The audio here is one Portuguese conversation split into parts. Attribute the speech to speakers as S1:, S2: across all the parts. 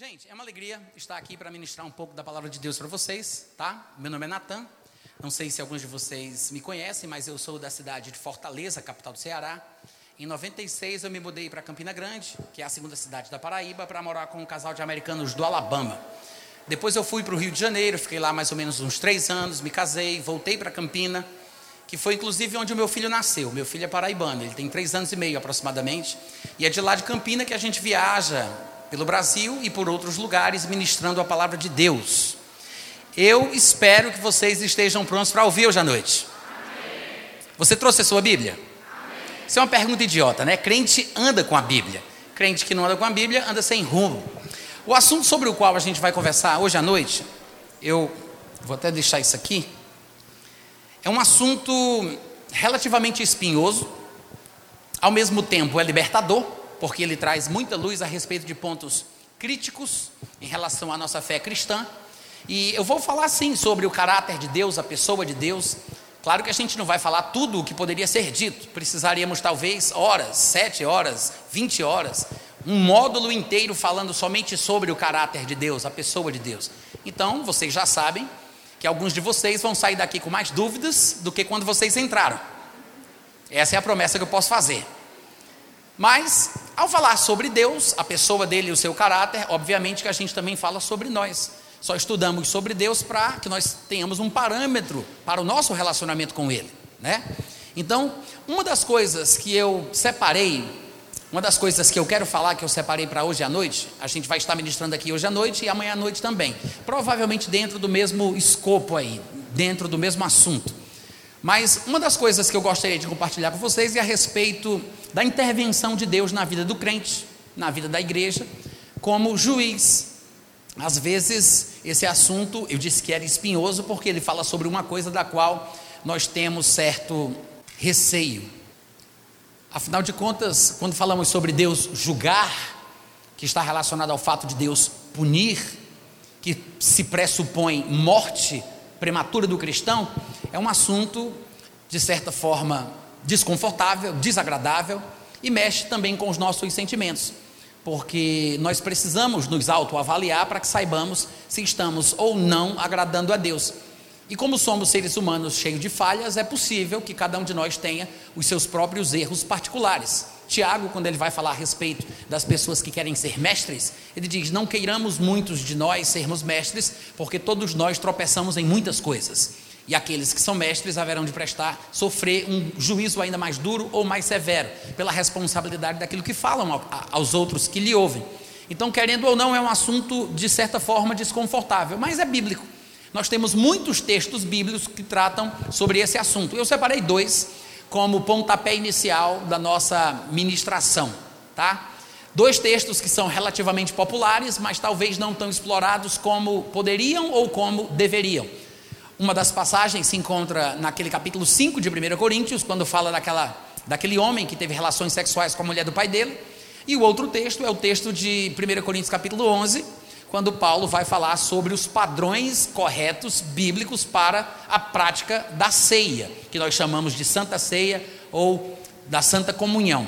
S1: Gente, é uma alegria estar aqui para ministrar um pouco da palavra de Deus para vocês, tá? Meu nome é Natan. Não sei se alguns de vocês me conhecem, mas eu sou da cidade de Fortaleza, capital do Ceará. Em 96 eu me mudei para Campina Grande, que é a segunda cidade da Paraíba, para morar com um casal de americanos do Alabama. Depois eu fui para o Rio de Janeiro, fiquei lá mais ou menos uns três anos, me casei, voltei para Campina, que foi inclusive onde o meu filho nasceu. Meu filho é paraibano, ele tem três anos e meio aproximadamente, e é de lá de Campina que a gente viaja pelo Brasil e por outros lugares ministrando a palavra de Deus. Eu espero que vocês estejam prontos para ouvir hoje à noite. Você trouxe a sua Bíblia? Isso é uma pergunta idiota, né? Crente anda com a Bíblia. Crente que não anda com a Bíblia anda sem rumo. O assunto sobre o qual a gente vai conversar hoje à noite, eu vou até deixar isso aqui, é um assunto relativamente espinhoso, ao mesmo tempo é libertador, porque ele traz muita luz a respeito de pontos críticos em relação à nossa fé cristã. E eu vou falar sim sobre o caráter de Deus, a pessoa de Deus. Claro que a gente não vai falar tudo o que poderia ser dito, precisaríamos talvez horas, sete horas, vinte horas, um módulo inteiro falando somente sobre o caráter de Deus, a pessoa de Deus. Então, vocês já sabem que alguns de vocês vão sair daqui com mais dúvidas do que quando vocês entraram. Essa é a promessa que eu posso fazer. Mas, ao falar sobre Deus, a pessoa dele e o seu caráter, obviamente que a gente também fala sobre nós. Só estudamos sobre Deus para que nós tenhamos um parâmetro para o nosso relacionamento com Ele, né? Então, uma das coisas que eu separei, uma das coisas que eu quero falar que eu separei para hoje à noite, a gente vai estar ministrando aqui hoje à noite e amanhã à noite também, provavelmente dentro do mesmo escopo aí, dentro do mesmo assunto. Mas uma das coisas que eu gostaria de compartilhar com vocês é a respeito da intervenção de Deus na vida do crente, na vida da igreja, como juiz. Às vezes, esse assunto, eu disse que era espinhoso porque ele fala sobre uma coisa da qual nós temos certo receio. Afinal de contas, quando falamos sobre Deus julgar, que está relacionado ao fato de Deus punir, que se pressupõe morte prematura do cristão, é um assunto, de certa forma, desconfortável, desagradável e mexe também com os nossos sentimentos, porque nós precisamos nos autoavaliar para que saibamos se estamos ou não agradando a Deus. E como somos seres humanos cheios de falhas, é possível que cada um de nós tenha os seus próprios erros particulares. Tiago, quando ele vai falar a respeito das pessoas que querem ser mestres, ele diz: Não queiramos muitos de nós sermos mestres, porque todos nós tropeçamos em muitas coisas. E aqueles que são mestres haverão de prestar, sofrer um juízo ainda mais duro ou mais severo, pela responsabilidade daquilo que falam aos outros que lhe ouvem. Então, querendo ou não, é um assunto de certa forma desconfortável, mas é bíblico. Nós temos muitos textos bíblicos que tratam sobre esse assunto. Eu separei dois como pontapé inicial da nossa ministração, tá? Dois textos que são relativamente populares, mas talvez não tão explorados como poderiam ou como deveriam. Uma das passagens se encontra naquele capítulo 5 de 1 Coríntios, quando fala daquela, daquele homem que teve relações sexuais com a mulher do pai dele. E o outro texto é o texto de 1 Coríntios capítulo 11, quando Paulo vai falar sobre os padrões corretos bíblicos para a prática da ceia, que nós chamamos de Santa Ceia ou da Santa Comunhão.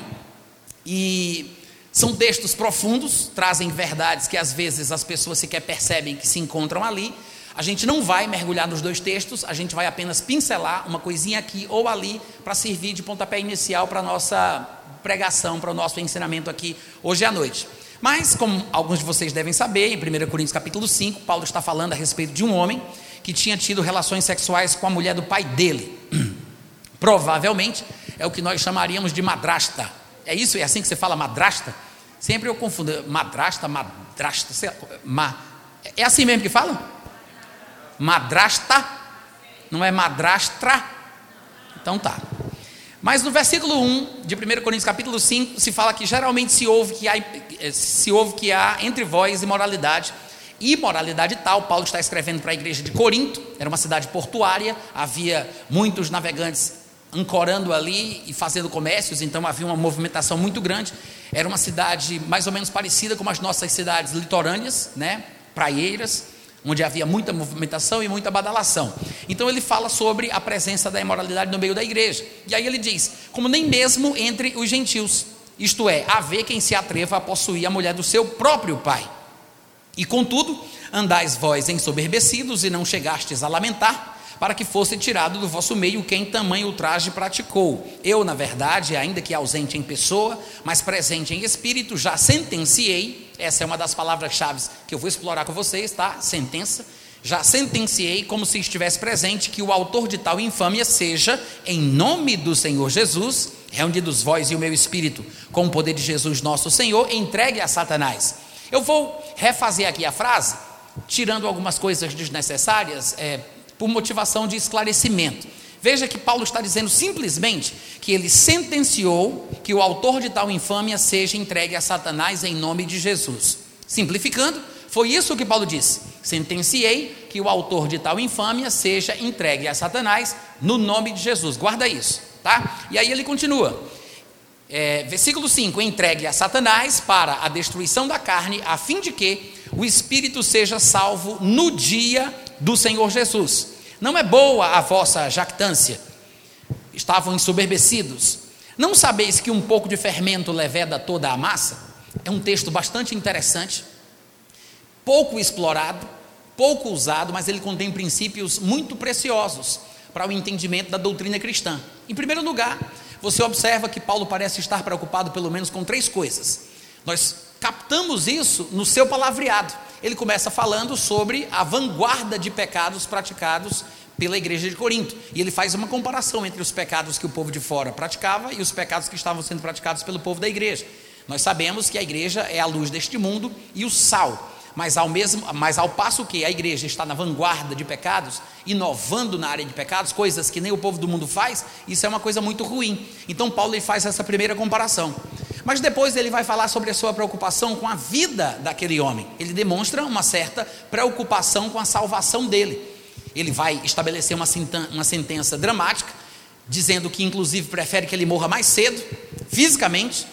S1: E são textos profundos, trazem verdades que às vezes as pessoas sequer percebem que se encontram ali, a gente não vai mergulhar nos dois textos, a gente vai apenas pincelar uma coisinha aqui ou ali para servir de pontapé inicial para a nossa pregação, para o nosso ensinamento aqui hoje à noite. Mas, como alguns de vocês devem saber, em 1 Coríntios capítulo 5, Paulo está falando a respeito de um homem que tinha tido relações sexuais com a mulher do pai dele. Provavelmente é o que nós chamaríamos de madrasta. É isso? É assim que você fala madrasta? Sempre eu confundo madrasta, madrasta, sei lá, ma... é assim mesmo que fala? madrasta, não é madrastra. Então tá. Mas no versículo 1 de 1 Coríntios capítulo 5 se fala que geralmente se ouve que há, eh, se ouve que há entre vós imoralidade. Imoralidade tal, Paulo está escrevendo para a igreja de Corinto, era uma cidade portuária, havia muitos navegantes ancorando ali e fazendo comércios, então havia uma movimentação muito grande. Era uma cidade mais ou menos parecida com as nossas cidades litorâneas, né? praieiras, onde havia muita movimentação e muita badalação. Então ele fala sobre a presença da imoralidade no meio da igreja. E aí ele diz: como nem mesmo entre os gentios, isto é, haver quem se atreva a possuir a mulher do seu próprio pai. E contudo, andais vós ensoberbecidos e não chegastes a lamentar, para que fosse tirado do vosso meio quem tamanho ultraje praticou. Eu, na verdade, ainda que ausente em pessoa, mas presente em espírito, já sentenciei, essa é uma das palavras-chave que eu vou explorar com vocês, tá? Sentença. Já sentenciei, como se estivesse presente, que o autor de tal infâmia seja, em nome do Senhor Jesus, reunidos vós e o meu espírito, com o poder de Jesus nosso Senhor, entregue a Satanás. Eu vou refazer aqui a frase, tirando algumas coisas desnecessárias, é, por motivação de esclarecimento. Veja que Paulo está dizendo simplesmente que ele sentenciou que o autor de tal infâmia seja entregue a Satanás em nome de Jesus. Simplificando, foi isso que Paulo disse: sentenciei que o autor de tal infâmia seja entregue a Satanás no nome de Jesus. Guarda isso, tá? E aí ele continua. É, versículo 5: entregue a Satanás para a destruição da carne, a fim de que o espírito seja salvo no dia do Senhor Jesus. Não é boa a vossa jactância. Estavam ensoberbecidos. Não sabeis que um pouco de fermento leveda toda a massa? É um texto bastante interessante, pouco explorado, pouco usado, mas ele contém princípios muito preciosos para o entendimento da doutrina cristã. Em primeiro lugar, você observa que Paulo parece estar preocupado pelo menos com três coisas. Nós captamos isso no seu palavreado ele começa falando sobre a vanguarda de pecados praticados pela igreja de Corinto. E ele faz uma comparação entre os pecados que o povo de fora praticava e os pecados que estavam sendo praticados pelo povo da igreja. Nós sabemos que a igreja é a luz deste mundo e o sal. Mas ao, mesmo, mas ao passo que a igreja está na vanguarda de pecados, inovando na área de pecados, coisas que nem o povo do mundo faz, isso é uma coisa muito ruim. Então Paulo ele faz essa primeira comparação. Mas depois ele vai falar sobre a sua preocupação com a vida daquele homem. Ele demonstra uma certa preocupação com a salvação dele. Ele vai estabelecer uma, uma sentença dramática, dizendo que, inclusive, prefere que ele morra mais cedo, fisicamente,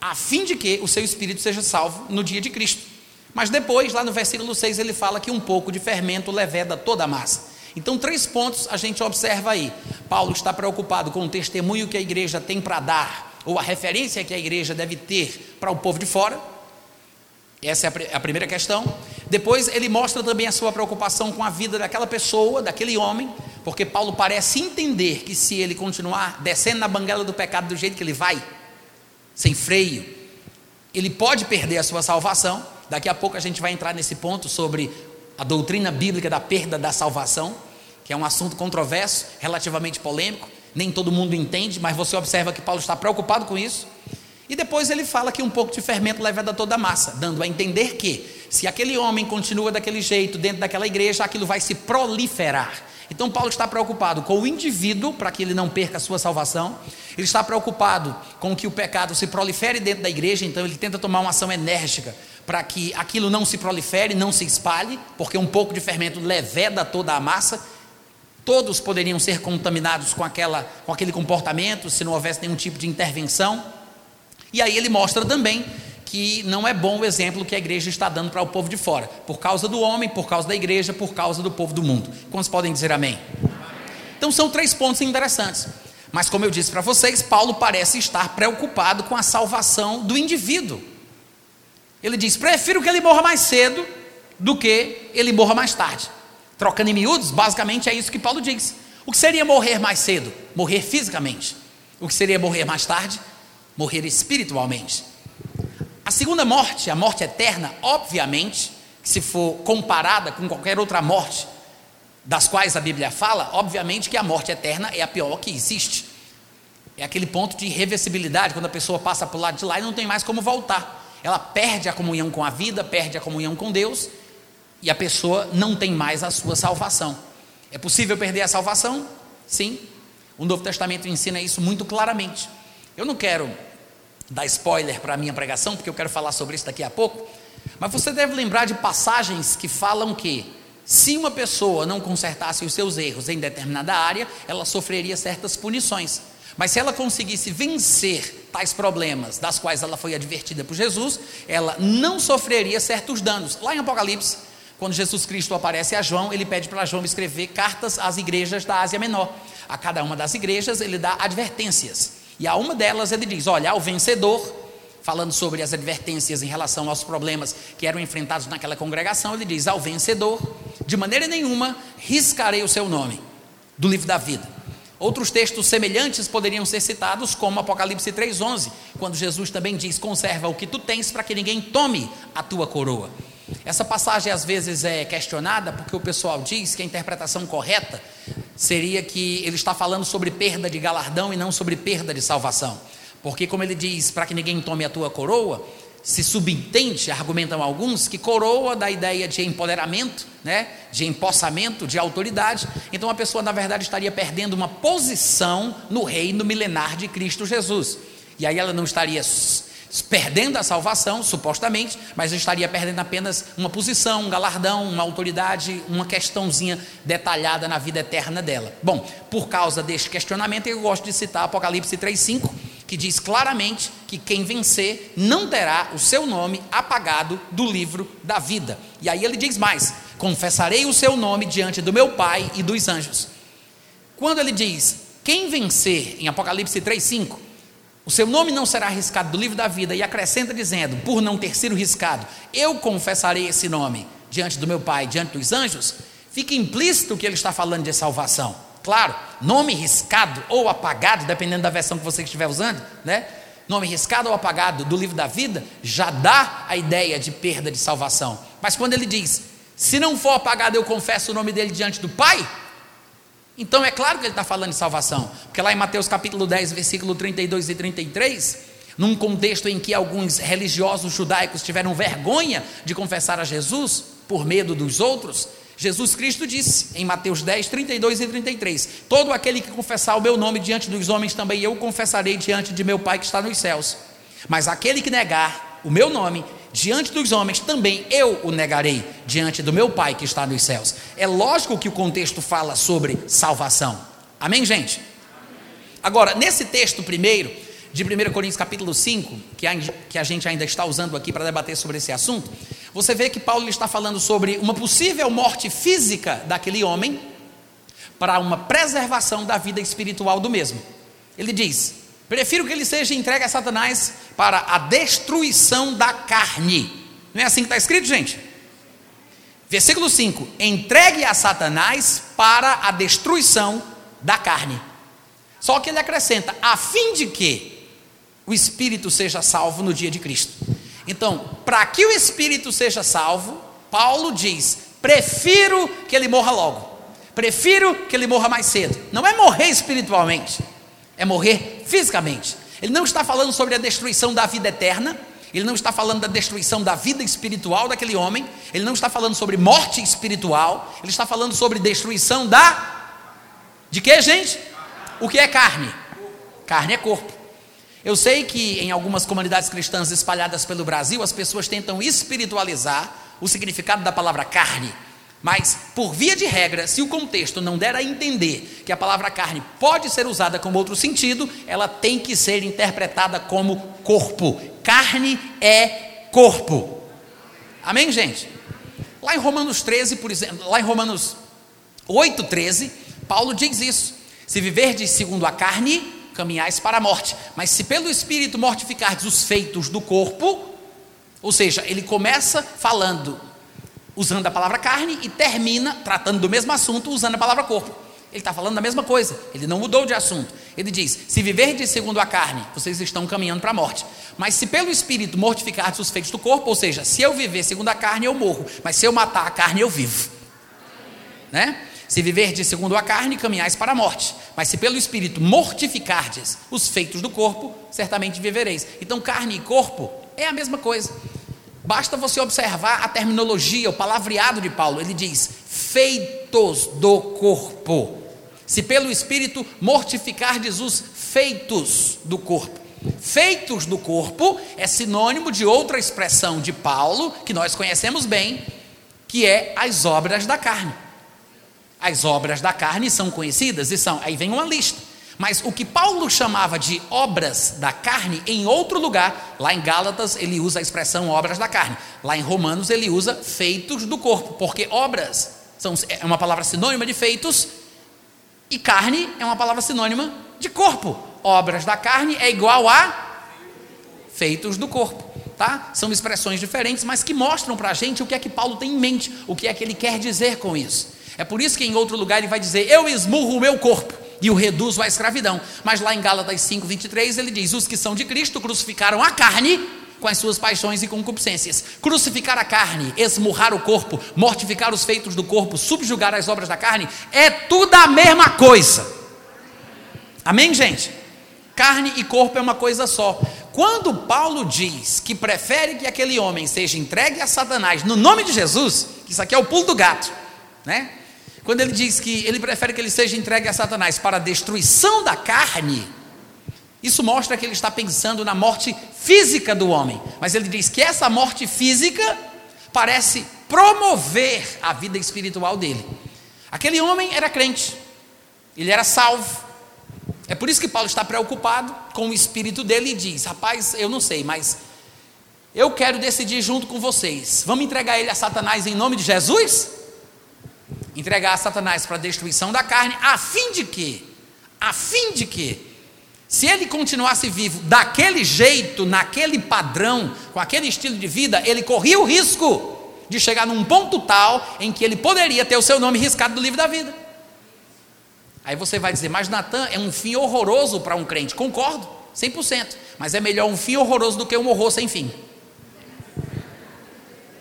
S1: a fim de que o seu espírito seja salvo no dia de Cristo. Mas depois, lá no versículo 6, ele fala que um pouco de fermento leveda toda a massa. Então, três pontos a gente observa aí. Paulo está preocupado com o testemunho que a igreja tem para dar ou a referência que a igreja deve ter para o povo de fora. Essa é a primeira questão. Depois ele mostra também a sua preocupação com a vida daquela pessoa, daquele homem, porque Paulo parece entender que se ele continuar descendo na banguela do pecado do jeito que ele vai, sem freio, ele pode perder a sua salvação. Daqui a pouco a gente vai entrar nesse ponto sobre a doutrina bíblica da perda da salvação, que é um assunto controverso, relativamente polêmico nem todo mundo entende, mas você observa que Paulo está preocupado com isso. E depois ele fala que um pouco de fermento leva a toda a massa, dando a entender que, se aquele homem continua daquele jeito dentro daquela igreja, aquilo vai se proliferar. Então, Paulo está preocupado com o indivíduo, para que ele não perca a sua salvação. Ele está preocupado com que o pecado se prolifere dentro da igreja, então ele tenta tomar uma ação enérgica para que aquilo não se prolifere, não se espalhe, porque um pouco de fermento leveda toda a massa todos poderiam ser contaminados com, aquela, com aquele comportamento se não houvesse nenhum tipo de intervenção. E aí ele mostra também que não é bom o exemplo que a igreja está dando para o povo de fora, por causa do homem, por causa da igreja, por causa do povo do mundo. Quantos podem dizer amém? Então são três pontos interessantes. Mas como eu disse para vocês, Paulo parece estar preocupado com a salvação do indivíduo. Ele diz: prefiro que ele morra mais cedo do que ele morra mais tarde. Trocando em miúdos, basicamente é isso que Paulo diz. O que seria morrer mais cedo? Morrer fisicamente. O que seria morrer mais tarde? Morrer espiritualmente. A segunda morte, a morte eterna, obviamente, se for comparada com qualquer outra morte das quais a Bíblia fala, obviamente que a morte eterna é a pior que existe. É aquele ponto de irreversibilidade, quando a pessoa passa para o lado de lá e não tem mais como voltar. Ela perde a comunhão com a vida, perde a comunhão com Deus e a pessoa não tem mais a sua salvação. É possível perder a salvação? Sim. O Novo Testamento ensina isso muito claramente. Eu não quero dar spoiler para a minha pregação, porque eu quero falar sobre isso daqui a pouco. Mas você deve lembrar de passagens que falam que se uma pessoa não consertasse os seus erros em determinada área, ela sofreria certas punições. Mas se ela conseguisse vencer tais problemas, das quais ela foi advertida por Jesus, ela não sofreria certos danos. Lá em Apocalipse, quando Jesus Cristo aparece a João, ele pede para João escrever cartas às igrejas da Ásia Menor. A cada uma das igrejas ele dá advertências. E a uma delas ele diz: Olha, ao vencedor, falando sobre as advertências em relação aos problemas que eram enfrentados naquela congregação, ele diz: Ao vencedor, de maneira nenhuma riscarei o seu nome do livro da vida. Outros textos semelhantes poderiam ser citados, como Apocalipse 3,11, quando Jesus também diz: Conserva o que tu tens para que ninguém tome a tua coroa. Essa passagem às vezes é questionada porque o pessoal diz que a interpretação correta seria que ele está falando sobre perda de galardão e não sobre perda de salvação. Porque, como ele diz, para que ninguém tome a tua coroa, se subentende, argumentam alguns, que coroa da ideia de empoderamento, né, de empossamento, de autoridade. Então a pessoa, na verdade, estaria perdendo uma posição no reino milenar de Cristo Jesus. E aí ela não estaria perdendo a salvação, supostamente, mas estaria perdendo apenas uma posição, um galardão, uma autoridade, uma questãozinha detalhada na vida eterna dela. Bom, por causa deste questionamento, eu gosto de citar Apocalipse 3,5 que diz claramente que quem vencer não terá o seu nome apagado do livro da vida. E aí ele diz mais: confessarei o seu nome diante do meu Pai e dos anjos. Quando ele diz quem vencer, em Apocalipse 3,5, o seu nome não será riscado do livro da vida, e acrescenta dizendo, por não ter sido riscado, eu confessarei esse nome diante do meu Pai, diante dos anjos, fica implícito que ele está falando de salvação. Claro, nome riscado ou apagado, dependendo da versão que você estiver usando, né? Nome riscado ou apagado do livro da vida já dá a ideia de perda de salvação. Mas quando ele diz, se não for apagado, eu confesso o nome dele diante do Pai, então é claro que ele está falando de salvação, porque lá em Mateus capítulo 10, versículo 32 e 33, num contexto em que alguns religiosos judaicos tiveram vergonha de confessar a Jesus por medo dos outros, Jesus Cristo disse em Mateus 10, 32 e 33: Todo aquele que confessar o meu nome diante dos homens, também eu confessarei diante de meu Pai que está nos céus. Mas aquele que negar o meu nome diante dos homens, também eu o negarei diante do meu Pai que está nos céus. É lógico que o contexto fala sobre salvação. Amém, gente? Agora, nesse texto primeiro, de 1 Coríntios capítulo 5, que a, gente ainda está usando aqui para debater sobre esse assunto, você vê que Paulo está falando sobre uma possível morte física daquele homem para uma preservação da vida espiritual do mesmo. Ele diz: prefiro que ele seja entregue a Satanás para a destruição da carne. Não é assim que está escrito, gente? Versículo 5: entregue a Satanás para a destruição da carne. Só que ele acrescenta: a fim de que o espírito seja salvo no dia de Cristo. Então, para que o espírito seja salvo, Paulo diz: prefiro que ele morra logo, prefiro que ele morra mais cedo. Não é morrer espiritualmente, é morrer fisicamente. Ele não está falando sobre a destruição da vida eterna, ele não está falando da destruição da vida espiritual daquele homem, ele não está falando sobre morte espiritual, ele está falando sobre destruição da. De que, gente? O que é carne? Carne é corpo. Eu sei que em algumas comunidades cristãs espalhadas pelo Brasil, as pessoas tentam espiritualizar o significado da palavra carne. Mas, por via de regra, se o contexto não der a entender que a palavra carne pode ser usada com outro sentido, ela tem que ser interpretada como corpo. Carne é corpo. Amém, gente? Lá em Romanos 13, por exemplo, lá em Romanos 8, 13, Paulo diz isso. Se viverdes segundo a carne, caminhais para a morte. Mas se pelo Espírito mortificardes os feitos do corpo, ou seja, ele começa falando, usando a palavra carne, e termina tratando do mesmo assunto, usando a palavra corpo. Ele está falando da mesma coisa, ele não mudou de assunto. Ele diz: se viverdes segundo a carne, vocês estão caminhando para a morte. Mas se pelo Espírito mortificardes os feitos do corpo, ou seja, se eu viver segundo a carne, eu morro. Mas se eu matar a carne, eu vivo. Né? Se viverdes segundo a carne, caminhais para a morte. Mas se pelo Espírito mortificardes os feitos do corpo, certamente vivereis. Então, carne e corpo é a mesma coisa. Basta você observar a terminologia, o palavreado de Paulo. Ele diz: feitos do corpo. Se pelo Espírito mortificardes os feitos do corpo. Feitos do corpo é sinônimo de outra expressão de Paulo, que nós conhecemos bem, que é as obras da carne. As obras da carne são conhecidas e são, aí vem uma lista. Mas o que Paulo chamava de obras da carne, em outro lugar, lá em Gálatas ele usa a expressão obras da carne. Lá em Romanos ele usa feitos do corpo, porque obras são, é uma palavra sinônima de feitos e carne é uma palavra sinônima de corpo. Obras da carne é igual a feitos do corpo, tá? São expressões diferentes, mas que mostram para a gente o que é que Paulo tem em mente, o que é que ele quer dizer com isso. É por isso que em outro lugar ele vai dizer: Eu esmurro o meu corpo e o reduzo à escravidão. Mas lá em Gálatas 5, 23, ele diz: Os que são de Cristo crucificaram a carne com as suas paixões e concupiscências. Crucificar a carne, esmurrar o corpo, mortificar os feitos do corpo, subjugar as obras da carne, é tudo a mesma coisa. Amém, gente? Carne e corpo é uma coisa só. Quando Paulo diz que prefere que aquele homem seja entregue a Satanás no nome de Jesus, isso aqui é o pulo do gato, né? Quando ele diz que ele prefere que ele seja entregue a Satanás para a destruição da carne, isso mostra que ele está pensando na morte física do homem. Mas ele diz que essa morte física parece promover a vida espiritual dele. Aquele homem era crente, ele era salvo. É por isso que Paulo está preocupado com o espírito dele e diz: Rapaz, eu não sei, mas eu quero decidir junto com vocês. Vamos entregar ele a Satanás em nome de Jesus? Entregar a Satanás para a destruição da carne, a fim de que, a fim de que, se ele continuasse vivo daquele jeito, naquele padrão, com aquele estilo de vida, ele corria o risco de chegar num ponto tal em que ele poderia ter o seu nome riscado do livro da vida. Aí você vai dizer, mas Natan é um fim horroroso para um crente. Concordo, 100%. Mas é melhor um fim horroroso do que um horror sem fim.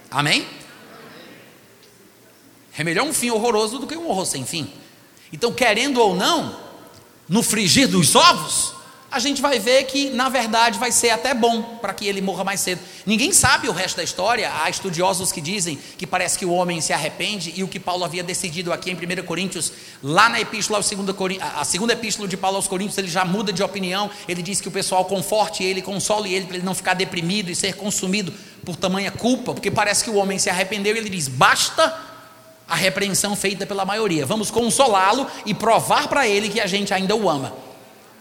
S1: Amém? É melhor um fim horroroso do que um horror sem fim. Então, querendo ou não, no frigir dos ovos, a gente vai ver que, na verdade, vai ser até bom para que ele morra mais cedo. Ninguém sabe o resto da história. Há estudiosos que dizem que parece que o homem se arrepende e o que Paulo havia decidido aqui em 1 Coríntios, lá na epístola, a segunda epístola de Paulo aos Coríntios, ele já muda de opinião. Ele diz que o pessoal conforte ele, console ele para ele não ficar deprimido e ser consumido por tamanha culpa, porque parece que o homem se arrependeu e ele diz: basta a repreensão feita pela maioria. Vamos consolá-lo e provar para ele que a gente ainda o ama.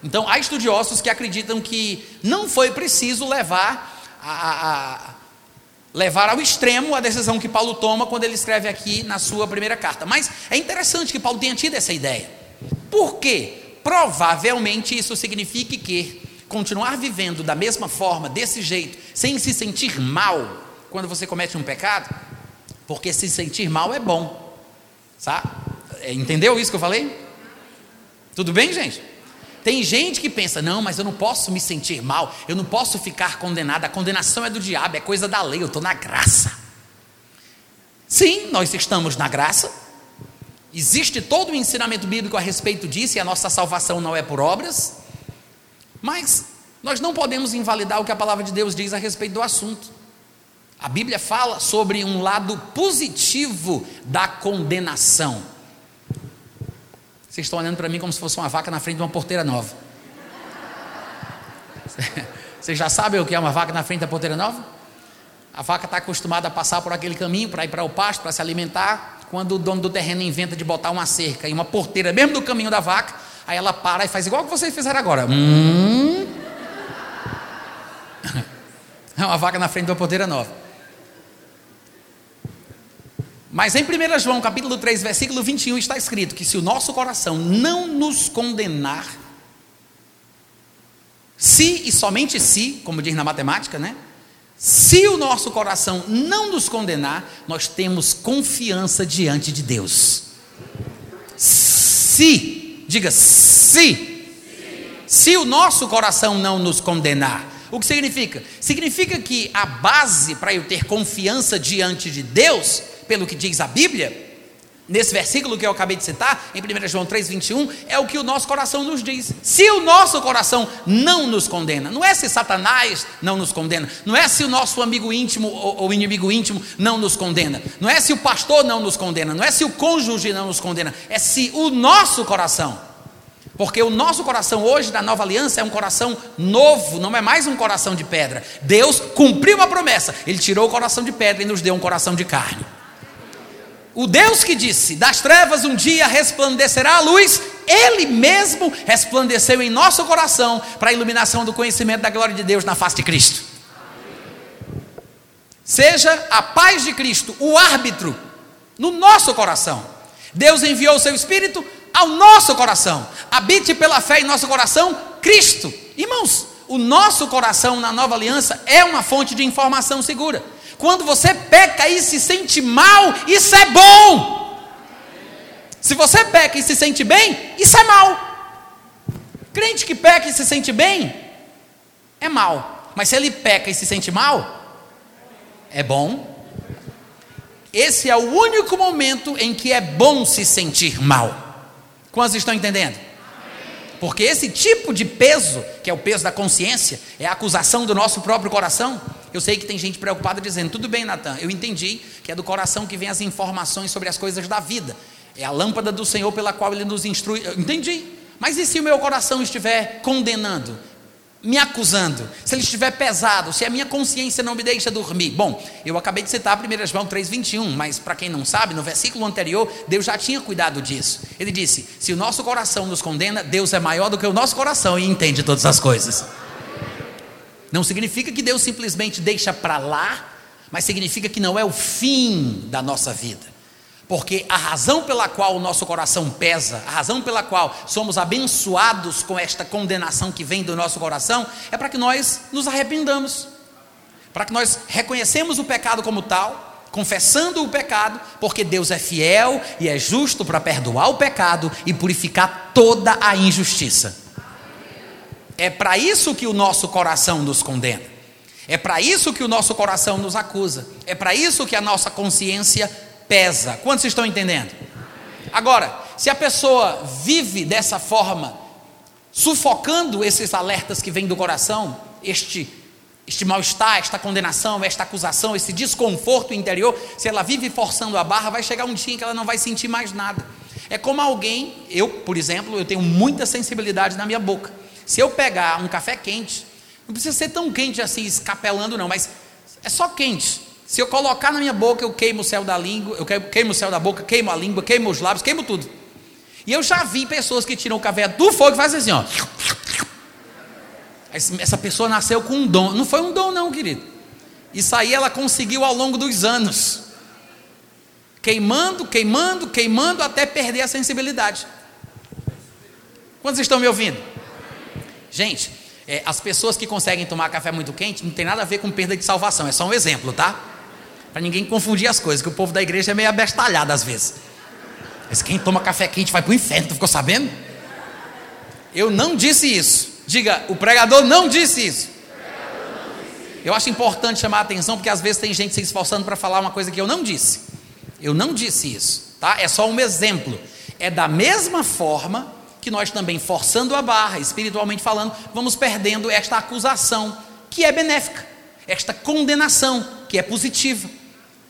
S1: Então, há estudiosos que acreditam que não foi preciso levar a, a, a, levar ao extremo a decisão que Paulo toma quando ele escreve aqui na sua primeira carta. Mas é interessante que Paulo tenha tido essa ideia. Por quê? Provavelmente isso significa que continuar vivendo da mesma forma, desse jeito, sem se sentir mal quando você comete um pecado, porque se sentir mal é bom. Sabe? É, entendeu isso que eu falei? Tudo bem, gente? Tem gente que pensa: não, mas eu não posso me sentir mal, eu não posso ficar condenado. A condenação é do diabo, é coisa da lei, eu estou na graça. Sim, nós estamos na graça. Existe todo o ensinamento bíblico a respeito disso, e a nossa salvação não é por obras. Mas nós não podemos invalidar o que a palavra de Deus diz a respeito do assunto. A Bíblia fala sobre um lado positivo da condenação. Vocês estão olhando para mim como se fosse uma vaca na frente de uma porteira nova. Vocês já sabem o que é uma vaca na frente da porteira nova? A vaca está acostumada a passar por aquele caminho para ir para o pasto, para se alimentar. Quando o dono do terreno inventa de botar uma cerca e uma porteira, mesmo do caminho da vaca, aí ela para e faz igual que vocês fizeram agora. Hum. É uma vaca na frente de uma porteira nova. Mas em 1 João capítulo 3, versículo 21 está escrito que se o nosso coração não nos condenar, se e somente se, como diz na matemática, né? Se o nosso coração não nos condenar, nós temos confiança diante de Deus. Se, diga se, se o nosso coração não nos condenar, o que significa? Significa que a base para eu ter confiança diante de Deus pelo que diz a Bíblia, nesse versículo que eu acabei de citar, em 1 João 3,21, é o que o nosso coração nos diz. Se o nosso coração não nos condena, não é se Satanás não nos condena, não é se o nosso amigo íntimo ou inimigo íntimo não nos condena, não é se o pastor não nos condena, não é se o cônjuge não nos condena, é se o nosso coração Porque o nosso coração hoje, da nova aliança, é um coração novo, não é mais um coração de pedra. Deus cumpriu a promessa, Ele tirou o coração de pedra e nos deu um coração de carne. O Deus que disse: Das trevas um dia resplandecerá a luz, Ele mesmo resplandeceu em nosso coração para a iluminação do conhecimento da glória de Deus na face de Cristo. Seja a paz de Cristo o árbitro no nosso coração. Deus enviou o seu Espírito ao nosso coração. Habite pela fé em nosso coração Cristo. Irmãos, o nosso coração na nova aliança é uma fonte de informação segura. Quando você peca e se sente mal, isso é bom. Se você peca e se sente bem, isso é mal. Crente que peca e se sente bem, é mal. Mas se ele peca e se sente mal, é bom. Esse é o único momento em que é bom se sentir mal. Quantos estão entendendo? Porque esse tipo de peso, que é o peso da consciência, é a acusação do nosso próprio coração. Eu sei que tem gente preocupada dizendo: tudo bem, Natan, eu entendi que é do coração que vem as informações sobre as coisas da vida. É a lâmpada do Senhor pela qual ele nos instrui. Eu entendi. Mas e se o meu coração estiver condenando? me acusando, se ele estiver pesado, se a minha consciência não me deixa dormir. Bom, eu acabei de citar 1 João 3,21, mas para quem não sabe, no versículo anterior, Deus já tinha cuidado disso. Ele disse: se o nosso coração nos condena, Deus é maior do que o nosso coração e entende todas as coisas. Não significa que Deus simplesmente deixa para lá, mas significa que não é o fim da nossa vida. Porque a razão pela qual o nosso coração pesa, a razão pela qual somos abençoados com esta condenação que vem do nosso coração, é para que nós nos arrependamos, para que nós reconhecemos o pecado como tal, confessando o pecado, porque Deus é fiel e é justo para perdoar o pecado e purificar toda a injustiça. É para isso que o nosso coração nos condena. É para isso que o nosso coração nos acusa. É para isso que a nossa consciência pesa. Quantos estão entendendo? Agora, se a pessoa vive dessa forma, sufocando esses alertas que vêm do coração, este, este mal-estar, esta condenação, esta acusação, esse desconforto interior, se ela vive forçando a barra, vai chegar um dia em que ela não vai sentir mais nada. É como alguém, eu, por exemplo, eu tenho muita sensibilidade na minha boca. Se eu pegar um café quente, não precisa ser tão quente assim, escapelando, não, mas é só quente. Se eu colocar na minha boca, eu queimo o céu da língua, eu queimo o céu da boca, queimo a língua, queimo os lábios, queimo tudo. E eu já vi pessoas que tiram o café do fogo e fazem assim, ó. Essa pessoa nasceu com um dom. Não foi um dom, não, querido. Isso aí ela conseguiu ao longo dos anos. Queimando, queimando, queimando até perder a sensibilidade. Quantos estão me ouvindo? Gente, é, as pessoas que conseguem tomar café muito quente não tem nada a ver com perda de salvação, é só um exemplo, tá? Para ninguém confundir as coisas, que o povo da igreja é meio abestalhado às vezes. Mas quem toma café quente vai para o inferno, tu ficou sabendo? Eu não disse isso. Diga, o pregador não disse isso. Eu acho importante chamar a atenção, porque às vezes tem gente se esforçando para falar uma coisa que eu não disse. Eu não disse isso, tá? É só um exemplo. É da mesma forma que nós também, forçando a barra, espiritualmente falando, vamos perdendo esta acusação, que é benéfica, esta condenação, que é positiva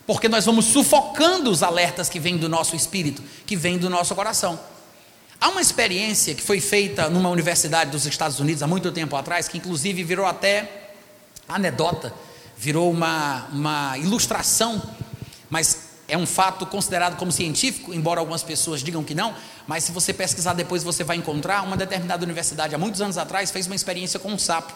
S1: porque nós vamos sufocando os alertas que vêm do nosso espírito, que vêm do nosso coração. Há uma experiência que foi feita numa universidade dos Estados Unidos há muito tempo atrás, que inclusive virou até anedota, virou uma, uma ilustração, mas é um fato considerado como científico, embora algumas pessoas digam que não, mas se você pesquisar depois você vai encontrar uma determinada universidade há muitos anos atrás fez uma experiência com um sapo.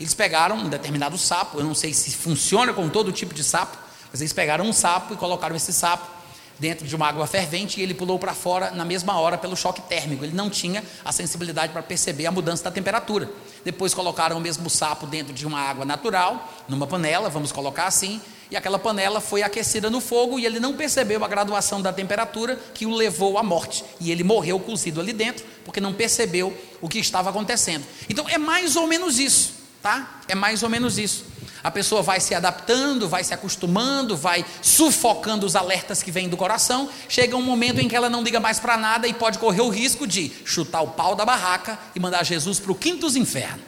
S1: Eles pegaram um determinado sapo, eu não sei se funciona com todo tipo de sapo, mas eles pegaram um sapo e colocaram esse sapo dentro de uma água fervente e ele pulou para fora na mesma hora pelo choque térmico. Ele não tinha a sensibilidade para perceber a mudança da temperatura. Depois colocaram o mesmo sapo dentro de uma água natural, numa panela, vamos colocar assim, e aquela panela foi aquecida no fogo e ele não percebeu a graduação da temperatura que o levou à morte. E ele morreu cozido ali dentro, porque não percebeu o que estava acontecendo. Então é mais ou menos isso, tá? É mais ou menos isso. A pessoa vai se adaptando, vai se acostumando, vai sufocando os alertas que vêm do coração. Chega um momento em que ela não liga mais para nada e pode correr o risco de chutar o pau da barraca e mandar Jesus para o quinto dos infernos.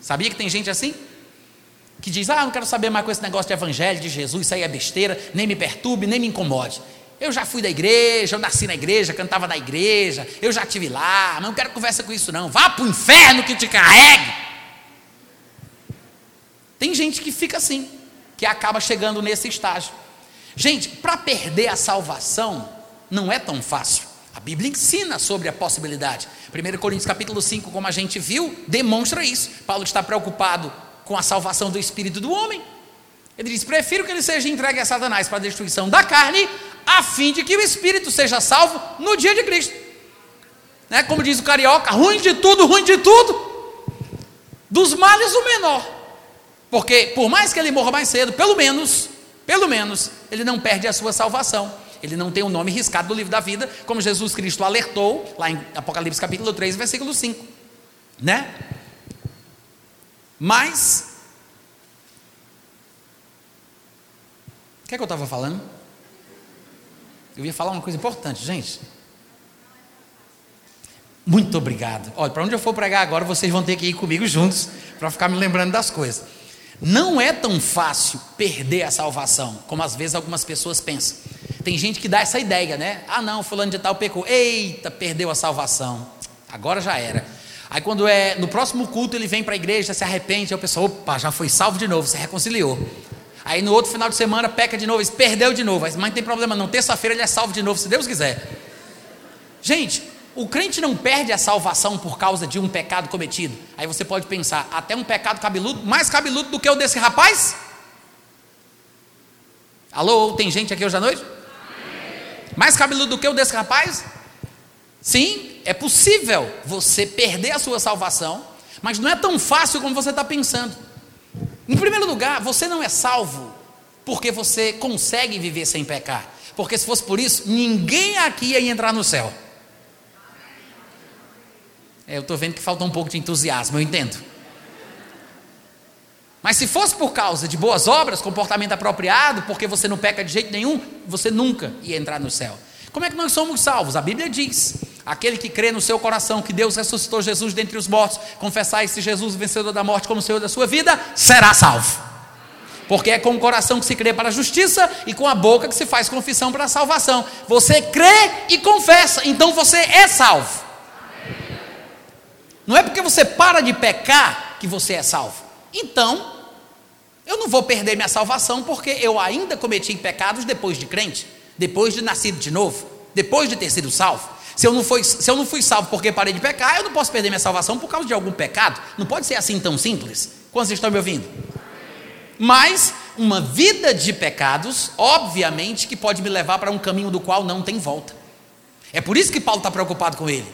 S1: Sabia que tem gente assim? Que diz: Ah, não quero saber mais com esse negócio de evangelho, de Jesus, isso aí é besteira, nem me perturbe, nem me incomode. Eu já fui da igreja, eu nasci na igreja, cantava na igreja, eu já estive lá, não quero conversa com isso não. Vá para o inferno que te carregue. Tem gente que fica assim, que acaba chegando nesse estágio. Gente, para perder a salvação não é tão fácil. A Bíblia ensina sobre a possibilidade. 1 Coríntios capítulo 5, como a gente viu, demonstra isso. Paulo está preocupado com a salvação do espírito do homem. Ele diz: prefiro que ele seja entregue a Satanás para a destruição da carne, a fim de que o espírito seja salvo no dia de Cristo. Né? Como diz o carioca, ruim de tudo, ruim de tudo. Dos males o menor. Porque por mais que ele morra mais cedo, pelo menos, pelo menos, ele não perde a sua salvação. Ele não tem o nome riscado do livro da vida, como Jesus Cristo alertou lá em Apocalipse capítulo 3, versículo 5. Né? Mas O que é que eu estava falando? Eu ia falar uma coisa importante, gente. Muito obrigado. Olha, para onde eu for pregar agora, vocês vão ter que ir comigo juntos para ficar me lembrando das coisas. Não é tão fácil perder a salvação, como às vezes algumas pessoas pensam. Tem gente que dá essa ideia, né? Ah, não, fulano de tal pecou. Eita, perdeu a salvação. Agora já era. Aí quando é no próximo culto ele vem para a igreja, se arrepende, aí o pessoal, opa, já foi salvo de novo, se reconciliou. Aí no outro final de semana peca de novo, perdeu de novo. Mas não tem problema não, terça-feira ele é salvo de novo, se Deus quiser. Gente, o crente não perde a salvação por causa de um pecado cometido. Aí você pode pensar, até um pecado cabeludo, mais cabeludo do que o desse rapaz? Alô, tem gente aqui hoje à noite? Mais cabeludo do que o desse rapaz? Sim, é possível você perder a sua salvação, mas não é tão fácil como você está pensando. Em primeiro lugar, você não é salvo porque você consegue viver sem pecar. Porque se fosse por isso, ninguém aqui ia entrar no céu. É, eu estou vendo que falta um pouco de entusiasmo, eu entendo. Mas se fosse por causa de boas obras, comportamento apropriado, porque você não peca de jeito nenhum, você nunca ia entrar no céu. Como é que nós somos salvos? A Bíblia diz: aquele que crê no seu coração que Deus ressuscitou Jesus dentre os mortos, confessar esse Jesus vencedor da morte como Senhor da sua vida, será salvo. Porque é com o coração que se crê para a justiça e com a boca que se faz confissão para a salvação. Você crê e confessa, então você é salvo. Não é porque você para de pecar que você é salvo. Então, eu não vou perder minha salvação porque eu ainda cometi pecados depois de crente depois de nascido de novo, depois de ter sido salvo. Se eu, não fui, se eu não fui salvo porque parei de pecar, eu não posso perder minha salvação por causa de algum pecado. Não pode ser assim tão simples. Quantos estão me ouvindo? Mas uma vida de pecados, obviamente, que pode me levar para um caminho do qual não tem volta. É por isso que Paulo está preocupado com ele.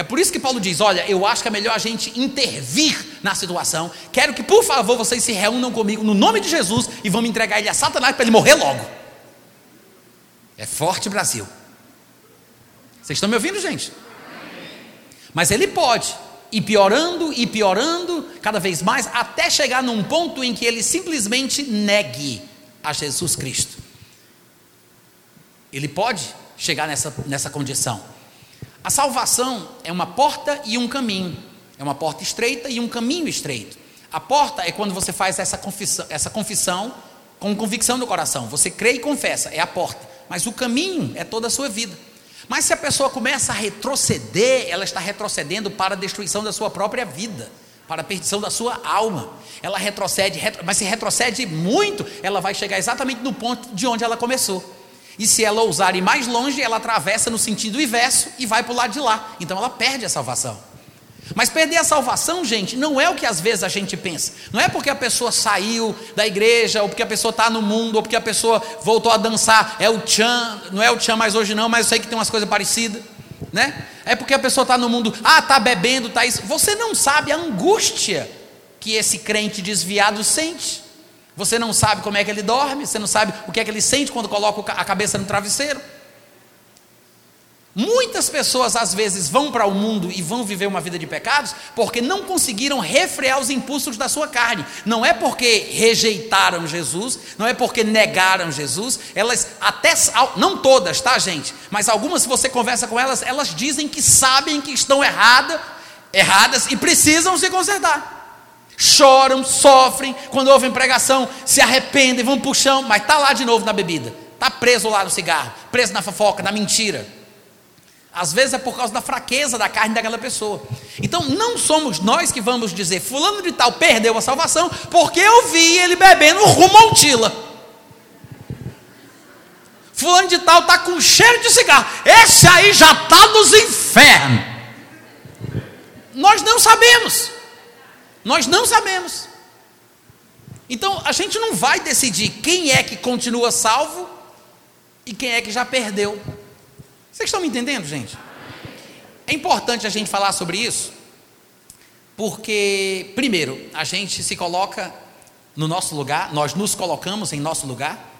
S1: É por isso que Paulo diz: Olha, eu acho que é melhor a gente intervir na situação. Quero que, por favor, vocês se reúnam comigo no nome de Jesus e me entregar ele a Satanás para ele morrer logo. É forte Brasil. Vocês estão me ouvindo, gente? Mas ele pode ir piorando e piorando cada vez mais, até chegar num ponto em que ele simplesmente negue a Jesus Cristo. Ele pode chegar nessa, nessa condição. A salvação é uma porta e um caminho. É uma porta estreita e um caminho estreito. A porta é quando você faz essa confissão, essa confissão com convicção do coração. Você crê e confessa, é a porta mas o caminho é toda a sua vida. Mas se a pessoa começa a retroceder, ela está retrocedendo para a destruição da sua própria vida, para a perdição da sua alma. Ela retrocede, retro, mas se retrocede muito, ela vai chegar exatamente no ponto de onde ela começou. E se ela ousar ir mais longe, ela atravessa no sentido inverso e vai para o lado de lá. Então ela perde a salvação. Mas perder a salvação, gente, não é o que às vezes a gente pensa. Não é porque a pessoa saiu da igreja, ou porque a pessoa está no mundo, ou porque a pessoa voltou a dançar. É o Tchan, não é o Tchan mais hoje não, mas eu sei que tem umas coisas parecidas. Né? É porque a pessoa está no mundo, ah, está bebendo, está isso. Você não sabe a angústia que esse crente desviado sente. Você não sabe como é que ele dorme, você não sabe o que é que ele sente quando coloca a cabeça no travesseiro. Muitas pessoas às vezes vão para o mundo e vão viver uma vida de pecados porque não conseguiram refrear os impulsos da sua carne. Não é porque rejeitaram Jesus, não é porque negaram Jesus. Elas até não todas, tá, gente? Mas algumas se você conversa com elas, elas dizem que sabem que estão errada, erradas e precisam se consertar. Choram, sofrem, quando ouvem pregação, se arrependem, vão para o chão, mas tá lá de novo na bebida. está preso lá no cigarro, preso na fofoca, na mentira. Às vezes é por causa da fraqueza da carne daquela pessoa. Então não somos nós que vamos dizer, fulano de tal perdeu a salvação, porque eu vi ele bebendo rumo ao tila. Fulano de tal está com cheiro de cigarro. Esse aí já está nos infernos. Nós não sabemos. Nós não sabemos. Então a gente não vai decidir quem é que continua salvo e quem é que já perdeu. Vocês estão me entendendo, gente? É importante a gente falar sobre isso, porque, primeiro, a gente se coloca no nosso lugar, nós nos colocamos em nosso lugar.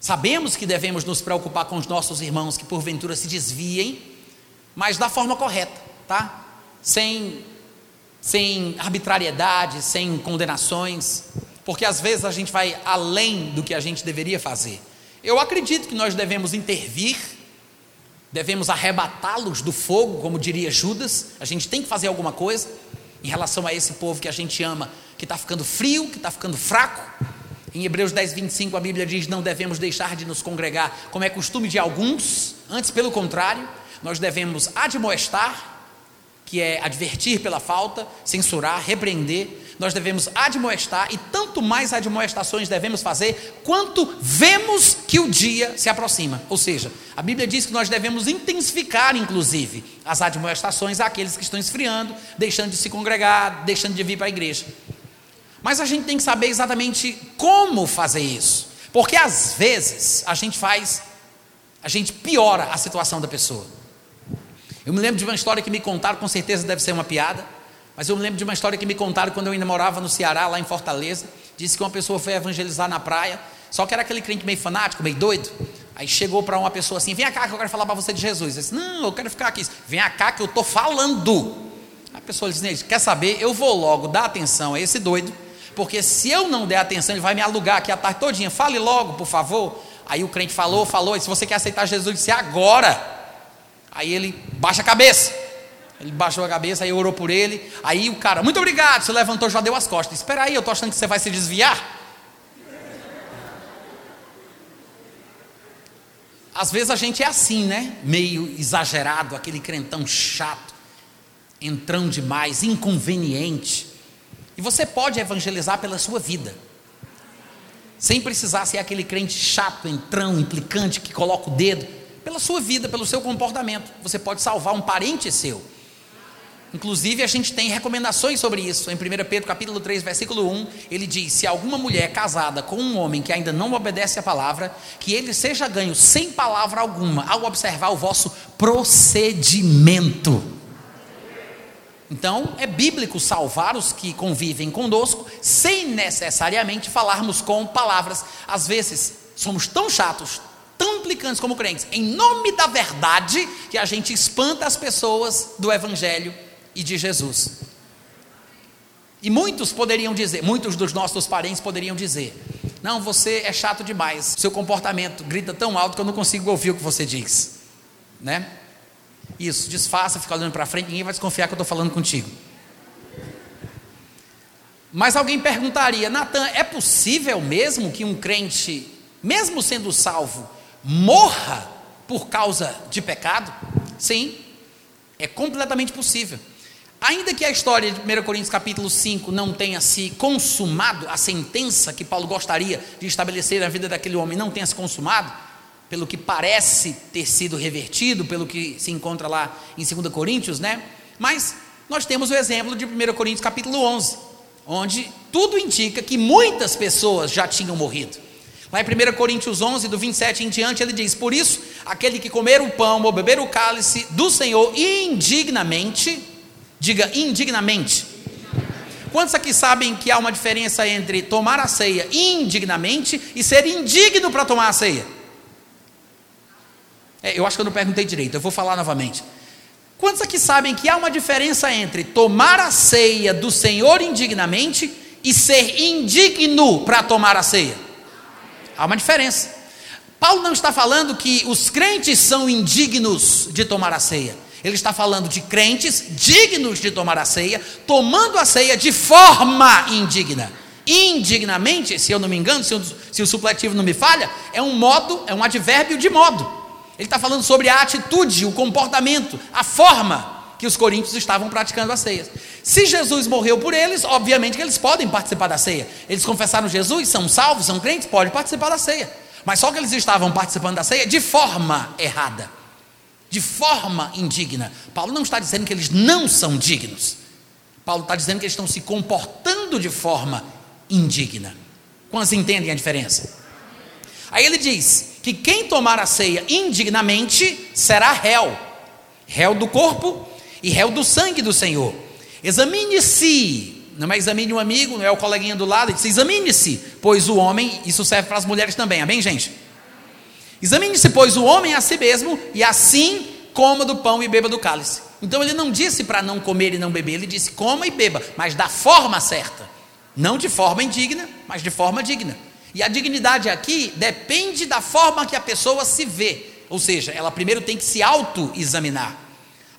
S1: Sabemos que devemos nos preocupar com os nossos irmãos que porventura se desviem, mas da forma correta, tá? Sem, sem arbitrariedade, sem condenações, porque às vezes a gente vai além do que a gente deveria fazer. Eu acredito que nós devemos intervir, devemos arrebatá-los do fogo, como diria Judas, a gente tem que fazer alguma coisa em relação a esse povo que a gente ama, que está ficando frio, que está ficando fraco. Em Hebreus 10, 25, a Bíblia diz: Não devemos deixar de nos congregar, como é costume de alguns, antes, pelo contrário, nós devemos admoestar, que é advertir pela falta, censurar, repreender, nós devemos admoestar, e tanto mais admoestações devemos fazer, quanto vemos que o dia se aproxima. Ou seja, a Bíblia diz que nós devemos intensificar, inclusive, as admoestações àqueles que estão esfriando, deixando de se congregar, deixando de vir para a igreja. Mas a gente tem que saber exatamente como fazer isso, porque às vezes a gente faz, a gente piora a situação da pessoa. Eu me lembro de uma história que me contaram, com certeza deve ser uma piada mas eu me lembro de uma história que me contaram quando eu ainda morava no Ceará, lá em Fortaleza. Disse que uma pessoa foi evangelizar na praia, só que era aquele crente meio fanático, meio doido. Aí chegou para uma pessoa assim: Vem cá que eu quero falar para você de Jesus. Ele disse: Não, eu quero ficar aqui. Vem cá que eu estou falando. A pessoa disse: Quer saber? Eu vou logo dar atenção a esse doido, porque se eu não der atenção, ele vai me alugar aqui a tarde todinha. Fale logo, por favor. Aí o crente falou, falou. E se você quer aceitar Jesus, disse: Agora. Aí ele baixa a cabeça. Ele baixou a cabeça, aí orou por ele. Aí o cara, muito obrigado, se levantou, já deu as costas. Espera aí, eu estou achando que você vai se desviar. Às vezes a gente é assim, né? Meio exagerado, aquele crentão chato, entrão demais, inconveniente. E você pode evangelizar pela sua vida, sem precisar ser aquele crente chato, entrão, implicante, que coloca o dedo. Pela sua vida, pelo seu comportamento, você pode salvar um parente seu. Inclusive, a gente tem recomendações sobre isso. Em 1 Pedro capítulo 3, versículo 1, ele diz: Se alguma mulher é casada com um homem que ainda não obedece à palavra, que ele seja ganho sem palavra alguma, ao observar o vosso procedimento. Então, é bíblico salvar os que convivem conosco, sem necessariamente falarmos com palavras. Às vezes, somos tão chatos, tão implicantes como crentes, em nome da verdade, que a gente espanta as pessoas do evangelho e de Jesus. E muitos poderiam dizer, muitos dos nossos parentes poderiam dizer: Não, você é chato demais, seu comportamento grita tão alto que eu não consigo ouvir o que você diz. Né? Isso, disfarça, fica olhando para frente, ninguém vai desconfiar que eu estou falando contigo. Mas alguém perguntaria: Natan, é possível mesmo que um crente, mesmo sendo salvo, morra por causa de pecado? Sim, é completamente possível. Ainda que a história de 1 Coríntios capítulo 5 não tenha se consumado, a sentença que Paulo gostaria de estabelecer na vida daquele homem não tenha se consumado, pelo que parece ter sido revertido, pelo que se encontra lá em 2 Coríntios, né? Mas nós temos o exemplo de 1 Coríntios capítulo 11, onde tudo indica que muitas pessoas já tinham morrido. Lá em 1 Coríntios 11, do 27 em diante, ele diz: Por isso, aquele que comer o pão ou beber o cálice do Senhor indignamente, Diga indignamente. Quantos aqui sabem que há uma diferença entre tomar a ceia indignamente e ser indigno para tomar a ceia? É, eu acho que eu não perguntei direito, eu vou falar novamente. Quantos aqui sabem que há uma diferença entre tomar a ceia do Senhor indignamente e ser indigno para tomar a ceia? Há uma diferença. Paulo não está falando que os crentes são indignos de tomar a ceia. Ele está falando de crentes dignos de tomar a ceia, tomando a ceia de forma indigna, indignamente, se eu não me engano, se, se o supletivo não me falha, é um modo, é um advérbio de modo. Ele está falando sobre a atitude, o comportamento, a forma que os coríntios estavam praticando a ceia. Se Jesus morreu por eles, obviamente que eles podem participar da ceia. Eles confessaram Jesus, são salvos, são crentes, podem participar da ceia. Mas só que eles estavam participando da ceia de forma errada, de forma indigna. Paulo não está dizendo que eles não são dignos. Paulo está dizendo que eles estão se comportando de forma indigna. Quantos entendem a diferença? Aí ele diz que quem tomar a ceia indignamente será réu, réu do corpo e réu do sangue do Senhor. Examine-se, não é examine um amigo, não é o coleguinha do lado, diz: examine-se, pois o homem, isso serve para as mulheres também, amém, gente? Examine-se, pois o homem a si mesmo, e assim coma do pão e beba do cálice. Então ele não disse para não comer e não beber, ele disse coma e beba, mas da forma certa. Não de forma indigna, mas de forma digna. E a dignidade aqui depende da forma que a pessoa se vê. Ou seja, ela primeiro tem que se auto-examinar.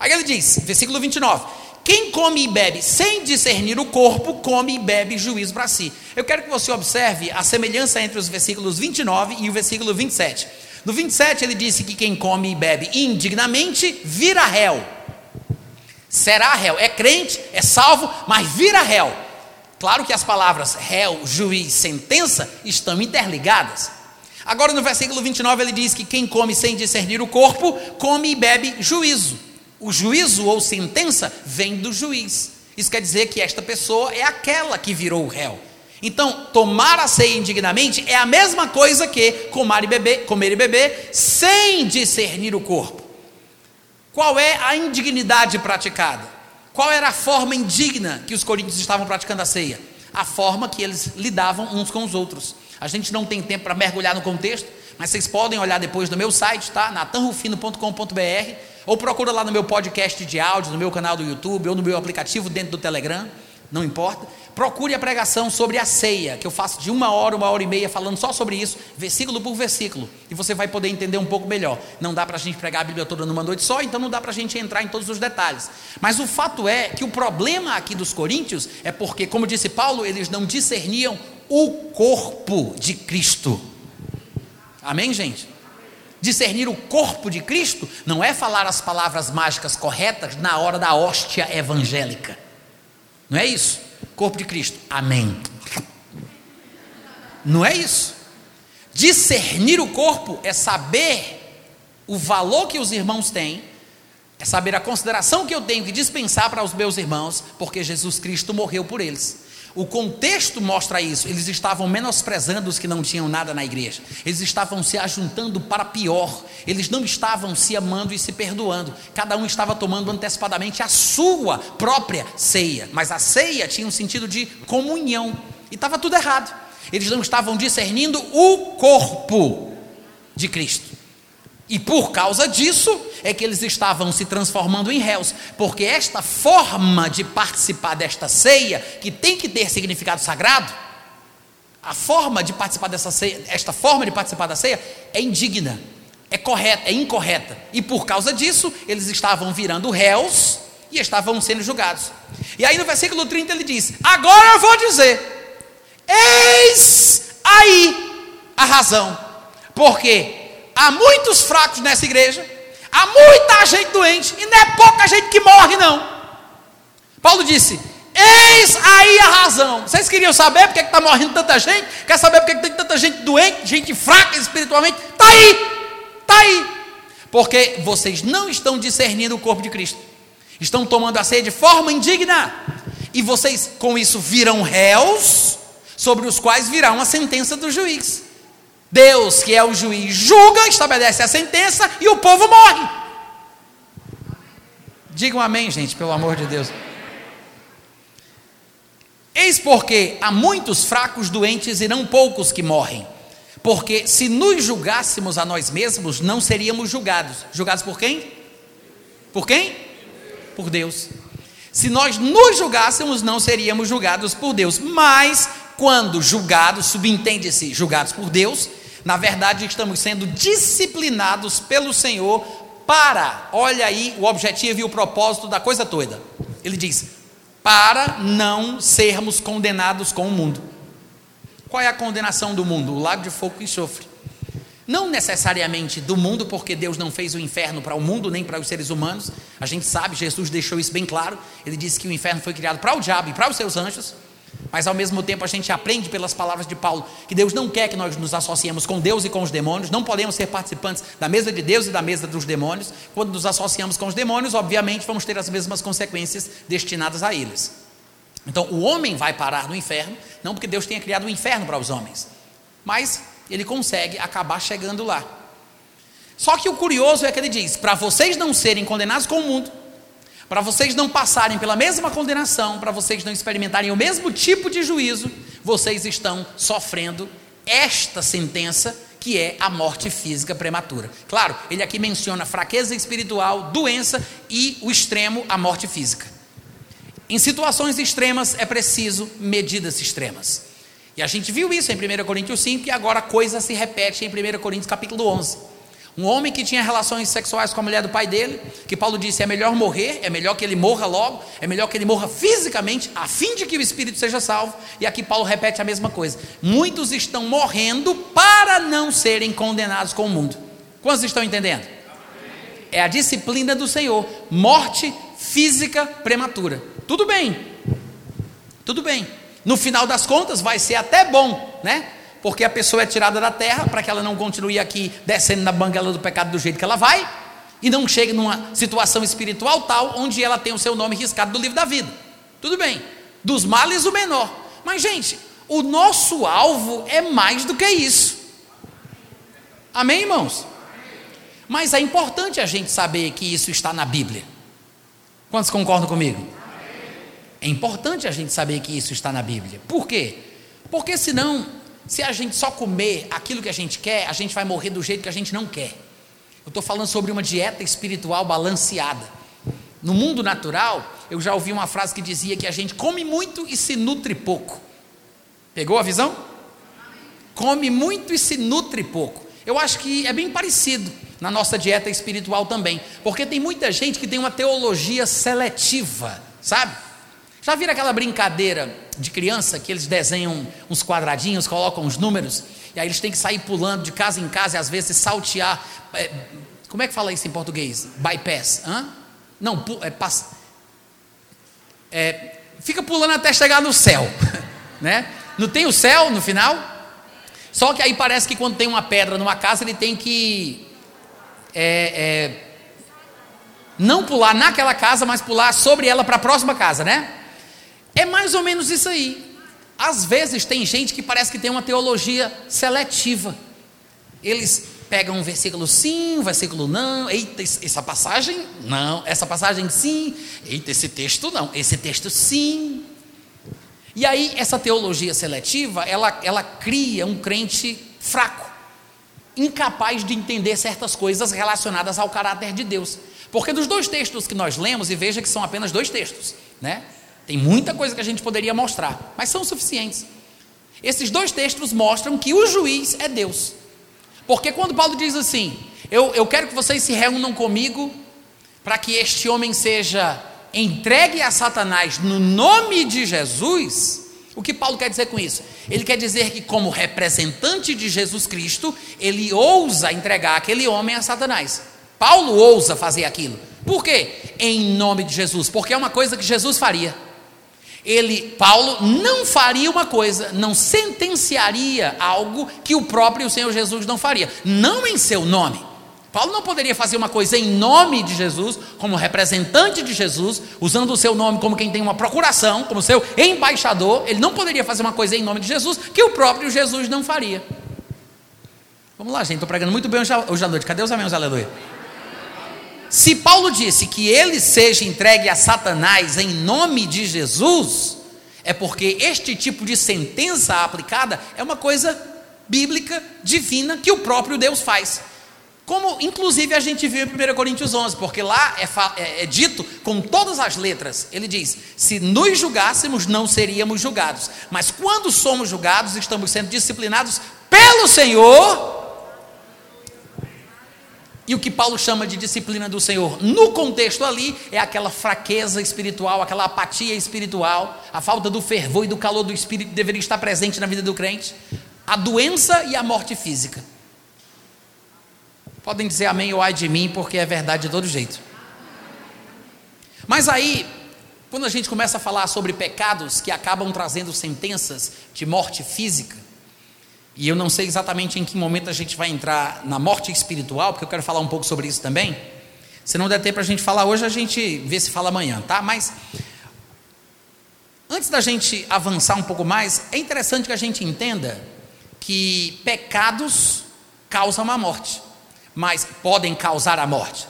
S1: Aí ele diz, versículo 29. Quem come e bebe sem discernir o corpo, come e bebe juízo para si. Eu quero que você observe a semelhança entre os versículos 29 e o versículo 27. No 27 ele disse que quem come e bebe indignamente vira réu. Será réu. É crente, é salvo, mas vira réu. Claro que as palavras réu, juiz, sentença estão interligadas. Agora no versículo 29 ele diz que quem come sem discernir o corpo, come e bebe juízo. O juízo ou sentença vem do juiz. Isso quer dizer que esta pessoa é aquela que virou o réu. Então, tomar a ceia indignamente é a mesma coisa que comer e beber, comer e beber sem discernir o corpo. Qual é a indignidade praticada? Qual era a forma indigna que os coríntios estavam praticando a ceia? A forma que eles lidavam uns com os outros. A gente não tem tempo para mergulhar no contexto, mas vocês podem olhar depois no meu site, tá? natanrufino.com.br, ou procura lá no meu podcast de áudio, no meu canal do YouTube, ou no meu aplicativo dentro do Telegram, não importa. Procure a pregação sobre a ceia, que eu faço de uma hora, uma hora e meia, falando só sobre isso, versículo por versículo, e você vai poder entender um pouco melhor. Não dá para a gente pregar a Bíblia toda numa noite só, então não dá para a gente entrar em todos os detalhes. Mas o fato é que o problema aqui dos coríntios é porque, como disse Paulo, eles não discerniam o corpo de Cristo. Amém, gente? Discernir o corpo de Cristo não é falar as palavras mágicas corretas na hora da hóstia evangélica. Não é isso corpo de Cristo. Amém. Não é isso. Discernir o corpo é saber o valor que os irmãos têm, é saber a consideração que eu tenho que dispensar para os meus irmãos, porque Jesus Cristo morreu por eles. O contexto mostra isso. Eles estavam menosprezando os que não tinham nada na igreja. Eles estavam se ajuntando para pior. Eles não estavam se amando e se perdoando. Cada um estava tomando antecipadamente a sua própria ceia. Mas a ceia tinha um sentido de comunhão. E estava tudo errado. Eles não estavam discernindo o corpo de Cristo. E por causa disso é que eles estavam se transformando em réus, porque esta forma de participar desta ceia, que tem que ter significado sagrado, a forma de participar dessa ceia, esta forma de participar da ceia é indigna, é correta, é incorreta. E por causa disso, eles estavam virando réus e estavam sendo julgados. E aí no versículo 30 ele diz: Agora eu vou dizer, eis aí a razão, porque Há muitos fracos nessa igreja, há muita gente doente, e não é pouca gente que morre, não. Paulo disse: Eis aí a razão. Vocês queriam saber por que está morrendo tanta gente? Quer saber por que tem tanta gente doente, gente fraca espiritualmente? Está aí, está aí. Porque vocês não estão discernindo o corpo de Cristo, estão tomando a ceia de forma indigna, e vocês com isso viram réus, sobre os quais virá uma sentença do juiz. Deus, que é o juiz, julga, estabelece a sentença e o povo morre. Digam amém, gente, pelo amor de Deus. Eis porque há muitos fracos, doentes e não poucos que morrem. Porque se nos julgássemos a nós mesmos, não seríamos julgados. Julgados por quem? Por quem? Por Deus. Se nós nos julgássemos, não seríamos julgados por Deus. Mas, quando julgados, subentende-se julgados por Deus, na verdade, estamos sendo disciplinados pelo Senhor para, olha aí o objetivo e o propósito da coisa toda. Ele diz: para não sermos condenados com o mundo. Qual é a condenação do mundo? O lago de fogo e enxofre. Não necessariamente do mundo, porque Deus não fez o inferno para o mundo nem para os seres humanos. A gente sabe, Jesus deixou isso bem claro. Ele disse que o inferno foi criado para o diabo e para os seus anjos. Mas ao mesmo tempo a gente aprende pelas palavras de Paulo que Deus não quer que nós nos associemos com Deus e com os demônios, não podemos ser participantes da mesa de Deus e da mesa dos demônios. Quando nos associamos com os demônios, obviamente vamos ter as mesmas consequências destinadas a eles. Então o homem vai parar no inferno, não porque Deus tenha criado o inferno para os homens, mas ele consegue acabar chegando lá. Só que o curioso é que ele diz: para vocês não serem condenados com o mundo, para vocês não passarem pela mesma condenação, para vocês não experimentarem o mesmo tipo de juízo, vocês estão sofrendo esta sentença que é a morte física prematura. Claro, ele aqui menciona fraqueza espiritual, doença e o extremo, a morte física. Em situações extremas é preciso medidas extremas. E a gente viu isso em 1 Coríntios 5 e agora a coisa se repete em 1 Coríntios capítulo 11. Um homem que tinha relações sexuais com a mulher do pai dele, que Paulo disse é melhor morrer, é melhor que ele morra logo, é melhor que ele morra fisicamente, a fim de que o espírito seja salvo. E aqui Paulo repete a mesma coisa. Muitos estão morrendo para não serem condenados com o mundo. Quantos estão entendendo? É a disciplina do Senhor, morte física prematura. Tudo bem, tudo bem. No final das contas, vai ser até bom, né? Porque a pessoa é tirada da terra para que ela não continue aqui descendo na banguela do pecado do jeito que ela vai e não chegue numa situação espiritual tal onde ela tem o seu nome riscado do livro da vida. Tudo bem. Dos males o menor. Mas gente, o nosso alvo é mais do que isso. Amém, irmãos? Mas é importante a gente saber que isso está na Bíblia. Quantos concordam comigo? É importante a gente saber que isso está na Bíblia. Por quê? Porque senão, se a gente só comer aquilo que a gente quer, a gente vai morrer do jeito que a gente não quer. Eu estou falando sobre uma dieta espiritual balanceada. No mundo natural, eu já ouvi uma frase que dizia que a gente come muito e se nutre pouco. Pegou a visão? Come muito e se nutre pouco. Eu acho que é bem parecido na nossa dieta espiritual também, porque tem muita gente que tem uma teologia seletiva, sabe? Já viram aquela brincadeira de criança que eles desenham uns quadradinhos, colocam os números, e aí eles têm que sair pulando de casa em casa e às vezes saltear. É, como é que fala isso em português? Bypass. Hã? Não, é, passa, é, fica pulando até chegar no céu. Né? Não tem o céu no final? Só que aí parece que quando tem uma pedra numa casa, ele tem que. É, é, não pular naquela casa, mas pular sobre ela para a próxima casa, né? É mais ou menos isso aí. Às vezes tem gente que parece que tem uma teologia seletiva. Eles pegam um versículo sim, um versículo não. Eita, essa passagem não, essa passagem sim. Eita, esse texto não, esse texto sim. E aí essa teologia seletiva, ela, ela cria um crente fraco, incapaz de entender certas coisas relacionadas ao caráter de Deus. Porque dos dois textos que nós lemos, e veja que são apenas dois textos, né? Tem muita coisa que a gente poderia mostrar, mas são suficientes. Esses dois textos mostram que o juiz é Deus. Porque quando Paulo diz assim: Eu, eu quero que vocês se reúnam comigo para que este homem seja entregue a Satanás no nome de Jesus. O que Paulo quer dizer com isso? Ele quer dizer que, como representante de Jesus Cristo, ele ousa entregar aquele homem a Satanás. Paulo ousa fazer aquilo. Por quê? Em nome de Jesus, porque é uma coisa que Jesus faria. Ele, Paulo, não faria uma coisa, não sentenciaria algo que o próprio Senhor Jesus não faria, não em seu nome. Paulo não poderia fazer uma coisa em nome de Jesus, como representante de Jesus, usando o seu nome como quem tem uma procuração, como seu embaixador. Ele não poderia fazer uma coisa em nome de Jesus que o próprio Jesus não faria. Vamos lá, gente, estou pregando muito bem hoje à noite. Cadê os amigos? Aleluia. Se Paulo disse que ele seja entregue a Satanás em nome de Jesus, é porque este tipo de sentença aplicada é uma coisa bíblica, divina, que o próprio Deus faz. Como inclusive a gente viu em 1 Coríntios 11, porque lá é, é, é, dito com todas as letras: ele diz, se nos julgássemos, não seríamos julgados, mas quando somos julgados, estamos sendo disciplinados pelo Senhor E o que Paulo chama de disciplina do Senhor, no contexto ali, é aquela fraqueza espiritual, aquela apatia espiritual, a falta do fervor e do calor do espírito que deveria estar presente na vida do crente, a doença e a morte física. Podem dizer amém ou ai de mim, porque é verdade de todo jeito. Mas aí, quando a gente começa a falar sobre pecados que acabam trazendo sentenças de morte física, e eu não sei exatamente em que momento a gente vai entrar na morte espiritual, porque eu quero falar um pouco sobre isso também. Se não der tempo para a gente falar hoje, a gente vê se fala amanhã, tá? Mas antes da gente avançar um pouco mais, é interessante que a gente entenda que pecados causam a morte, mas podem causar a morte,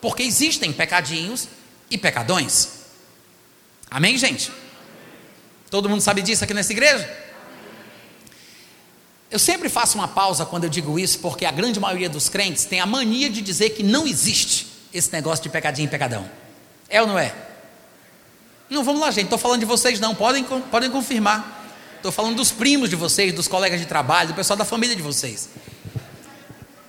S1: porque existem pecadinhos e pecadões. Amém, gente? Todo mundo sabe disso aqui nessa igreja? Eu sempre faço uma pausa quando eu digo isso, porque a grande maioria dos crentes tem a mania de dizer que não existe esse negócio de pecadinho e pecadão. É ou não é? Não, vamos lá, gente, estou falando de vocês, não, podem, podem confirmar. Estou falando dos primos de vocês, dos colegas de trabalho, do pessoal da família de vocês.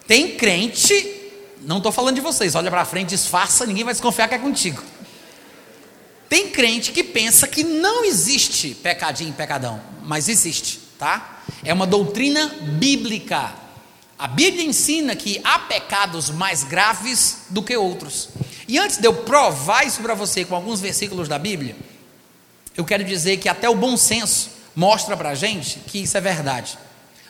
S1: Tem crente, não estou falando de vocês, olha para frente, disfarça, ninguém vai desconfiar que é contigo. Tem crente que pensa que não existe pecadinho e pecadão, mas existe, tá? é uma doutrina bíblica. A Bíblia ensina que há pecados mais graves do que outros. E antes de eu provar isso para você com alguns versículos da Bíblia, eu quero dizer que até o bom senso mostra para a gente que isso é verdade.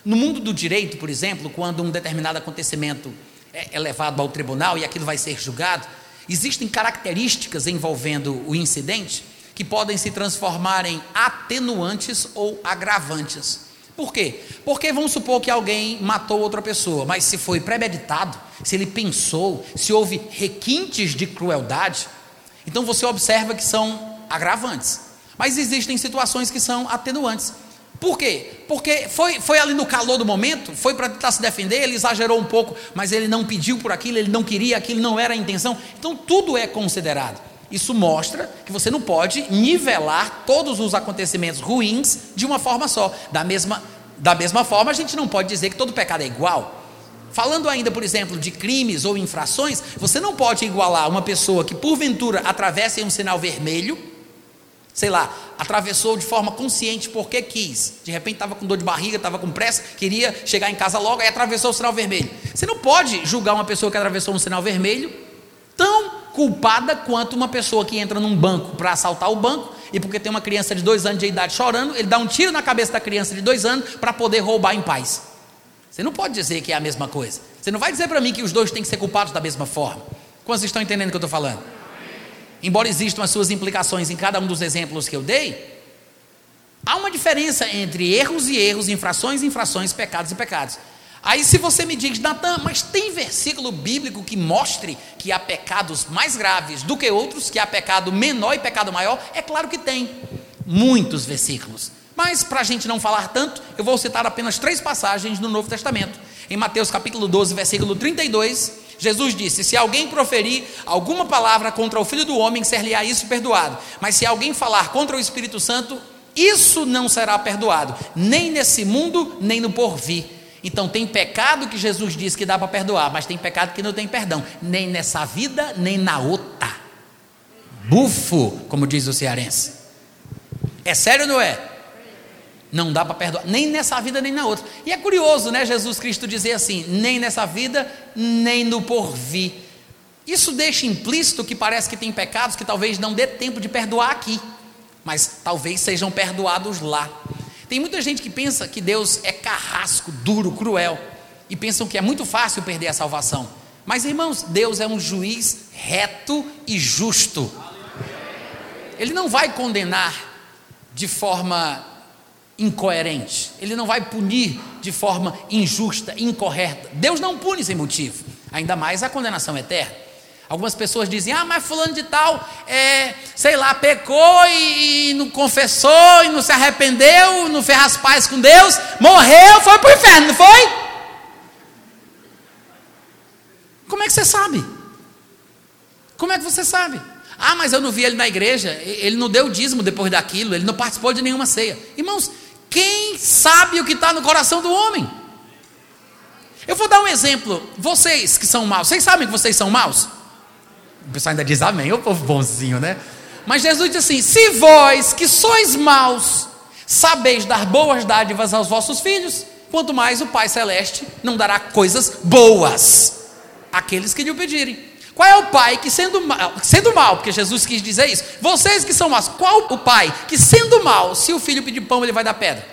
S1: No mundo do direito, por exemplo, quando um determinado acontecimento é levado ao tribunal e aquilo vai ser julgado, existem características envolvendo o incidente que podem se transformar em atenuantes ou agravantes. Por quê? Porque vamos supor que alguém matou outra pessoa, mas se foi premeditado, se ele pensou, se houve requintes de crueldade, então você observa que são agravantes. Mas existem situações que são atenuantes. Por quê? Porque foi, foi ali no calor do momento, foi para tentar se defender, ele exagerou um pouco, mas ele não pediu por aquilo, ele não queria aquilo, não era a intenção. Então tudo é considerado. Isso mostra que você não pode nivelar todos os acontecimentos ruins de uma forma só. Da mesma, da mesma forma, a gente não pode dizer que todo pecado é igual. Falando ainda, por exemplo, de crimes ou infrações, você não pode igualar uma pessoa que porventura atravessa um sinal vermelho, sei lá, atravessou de forma consciente porque quis. De repente estava com dor de barriga, estava com pressa, queria chegar em casa logo, e atravessou o sinal vermelho. Você não pode julgar uma pessoa que atravessou um sinal vermelho culpada quanto uma pessoa que entra num banco para assaltar o banco e porque tem uma criança de dois anos de idade chorando, ele dá um tiro na cabeça da criança de dois anos para poder roubar em paz. Você não pode dizer que é a mesma coisa. Você não vai dizer para mim que os dois têm que ser culpados da mesma forma. Quantos estão entendendo o que eu estou falando? Embora existam as suas implicações em cada um dos exemplos que eu dei, há uma diferença entre erros e erros, infrações e infrações, pecados e pecados. Aí, se você me diz, Natan, mas tem versículo bíblico que mostre que há pecados mais graves do que outros, que há pecado menor e pecado maior? É claro que tem. Muitos versículos. Mas, para a gente não falar tanto, eu vou citar apenas três passagens no Novo Testamento. Em Mateus capítulo 12, versículo 32, Jesus disse: Se alguém proferir alguma palavra contra o filho do homem, ser-lhe-á isso perdoado. Mas se alguém falar contra o Espírito Santo, isso não será perdoado, nem nesse mundo, nem no porvir. Então tem pecado que Jesus diz que dá para perdoar, mas tem pecado que não tem perdão, nem nessa vida, nem na outra. Bufo, como diz o cearense. É sério ou não é? Não dá para perdoar, nem nessa vida, nem na outra. E é curioso, né, Jesus Cristo dizer assim: nem nessa vida, nem no porvir. Isso deixa implícito que parece que tem pecados que talvez não dê tempo de perdoar aqui, mas talvez sejam perdoados lá. Tem muita gente que pensa que Deus é carrasco, duro, cruel, e pensam que é muito fácil perder a salvação. Mas, irmãos, Deus é um juiz reto e justo. Ele não vai condenar de forma incoerente, ele não vai punir de forma injusta, incorreta. Deus não pune sem motivo, ainda mais a condenação eterna. Algumas pessoas dizem, ah, mas fulano de tal, é, sei lá, pecou e, e, não confessou, e não se arrependeu, não fez as pazes com Deus, morreu, foi para o inferno, não foi? Como é que você sabe? Como é que você sabe? Ah, mas eu não vi ele na igreja, ele não deu dízimo depois daquilo, ele não participou de nenhuma ceia. Irmãos, quem sabe o que está no coração do homem? Eu vou dar um exemplo. Vocês que são maus, vocês sabem que vocês são maus? O pessoal ainda diz amém, o povo bonzinho, né? Mas Jesus diz assim: Se vós que sois maus, sabeis dar boas dádivas aos vossos filhos, quanto mais o Pai Celeste não dará coisas boas àqueles que lhe o pedirem. Qual é o pai que sendo mal, sendo mal, porque Jesus quis dizer isso, vocês que são maus, qual o pai que sendo mal, se o filho pedir pão, ele vai dar pedra?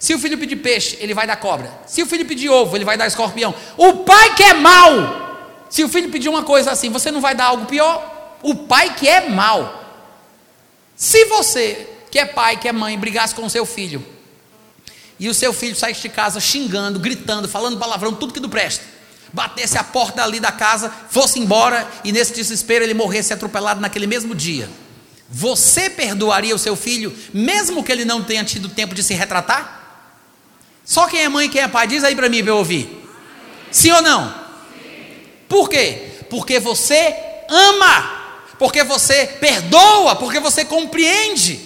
S1: Se o filho pedir peixe, ele vai dar cobra. Se o filho pedir ovo, ele vai dar escorpião. O pai que é mal, se o filho pedir uma coisa assim, você não vai dar algo pior? O pai que é mal. Se você, que é pai, que é mãe, brigasse com o seu filho, e o seu filho saísse de casa xingando, gritando, falando palavrão, tudo que não presta, batesse a porta ali da casa, fosse embora e nesse desespero ele morresse atropelado naquele mesmo dia, você perdoaria o seu filho, mesmo que ele não tenha tido tempo de se retratar? Só quem é mãe e quem é pai, diz aí para mim para eu ouvir. Sim ou não? Por quê? Porque você ama, porque você perdoa, porque você compreende.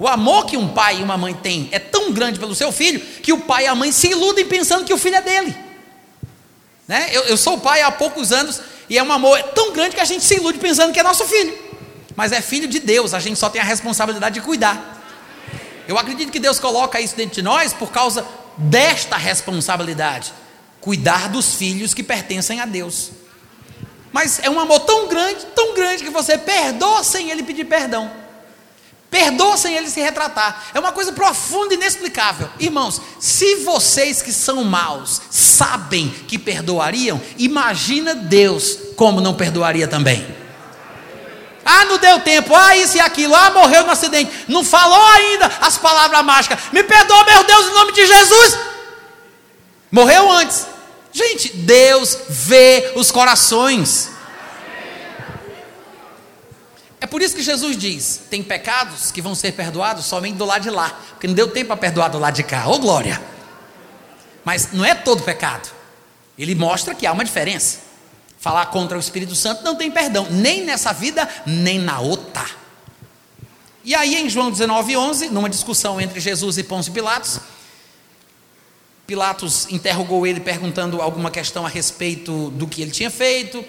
S1: O amor que um pai e uma mãe têm é tão grande pelo seu filho que o pai e a mãe se iludem pensando que o filho é dele. Né? Eu, eu sou pai há poucos anos e é um amor tão grande que a gente se ilude pensando que é nosso filho. Mas é filho de Deus, a gente só tem a responsabilidade de cuidar. Eu acredito que Deus coloca isso dentro de nós por causa desta responsabilidade: cuidar dos filhos que pertencem a Deus. Mas é um amor tão grande, tão grande, que você perdoa sem ele pedir perdão. Perdoa sem ele se retratar. É uma coisa profunda e inexplicável. Irmãos, se vocês que são maus sabem que perdoariam, imagina Deus como não perdoaria também. Ah, não deu tempo. Ah, isso e aquilo. Ah, morreu no acidente. Não falou ainda as palavras mágicas. Me perdoa, meu Deus, em nome de Jesus. Morreu antes. Gente, Deus vê os corações. É por isso que Jesus diz: tem pecados que vão ser perdoados somente do lado de lá, porque não deu tempo para perdoar do lado de cá. Ô glória! Mas não é todo pecado. Ele mostra que há uma diferença. Falar contra o Espírito Santo não tem perdão, nem nessa vida, nem na outra. E aí em João 19, 11, numa discussão entre Jesus e Pôncio Pilatos, Pilatos interrogou ele perguntando alguma questão a respeito do que ele tinha feito,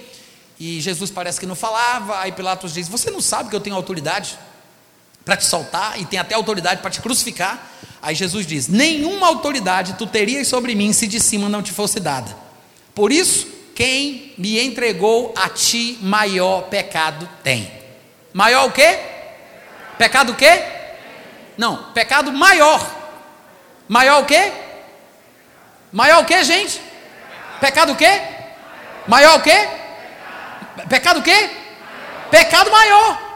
S1: e Jesus parece que não falava, aí Pilatos diz: Você não sabe que eu tenho autoridade para te soltar e tem até autoridade para te crucificar? Aí Jesus diz: Nenhuma autoridade tu terias sobre mim se de cima não te fosse dada. Por isso, quem me entregou a ti, maior pecado tem. Maior o quê? Pecado o quê? Não, pecado maior. Maior o quê? Maior o quê, gente? Pecado o quê? Maior o quê? Pecado o quê? Pecado maior.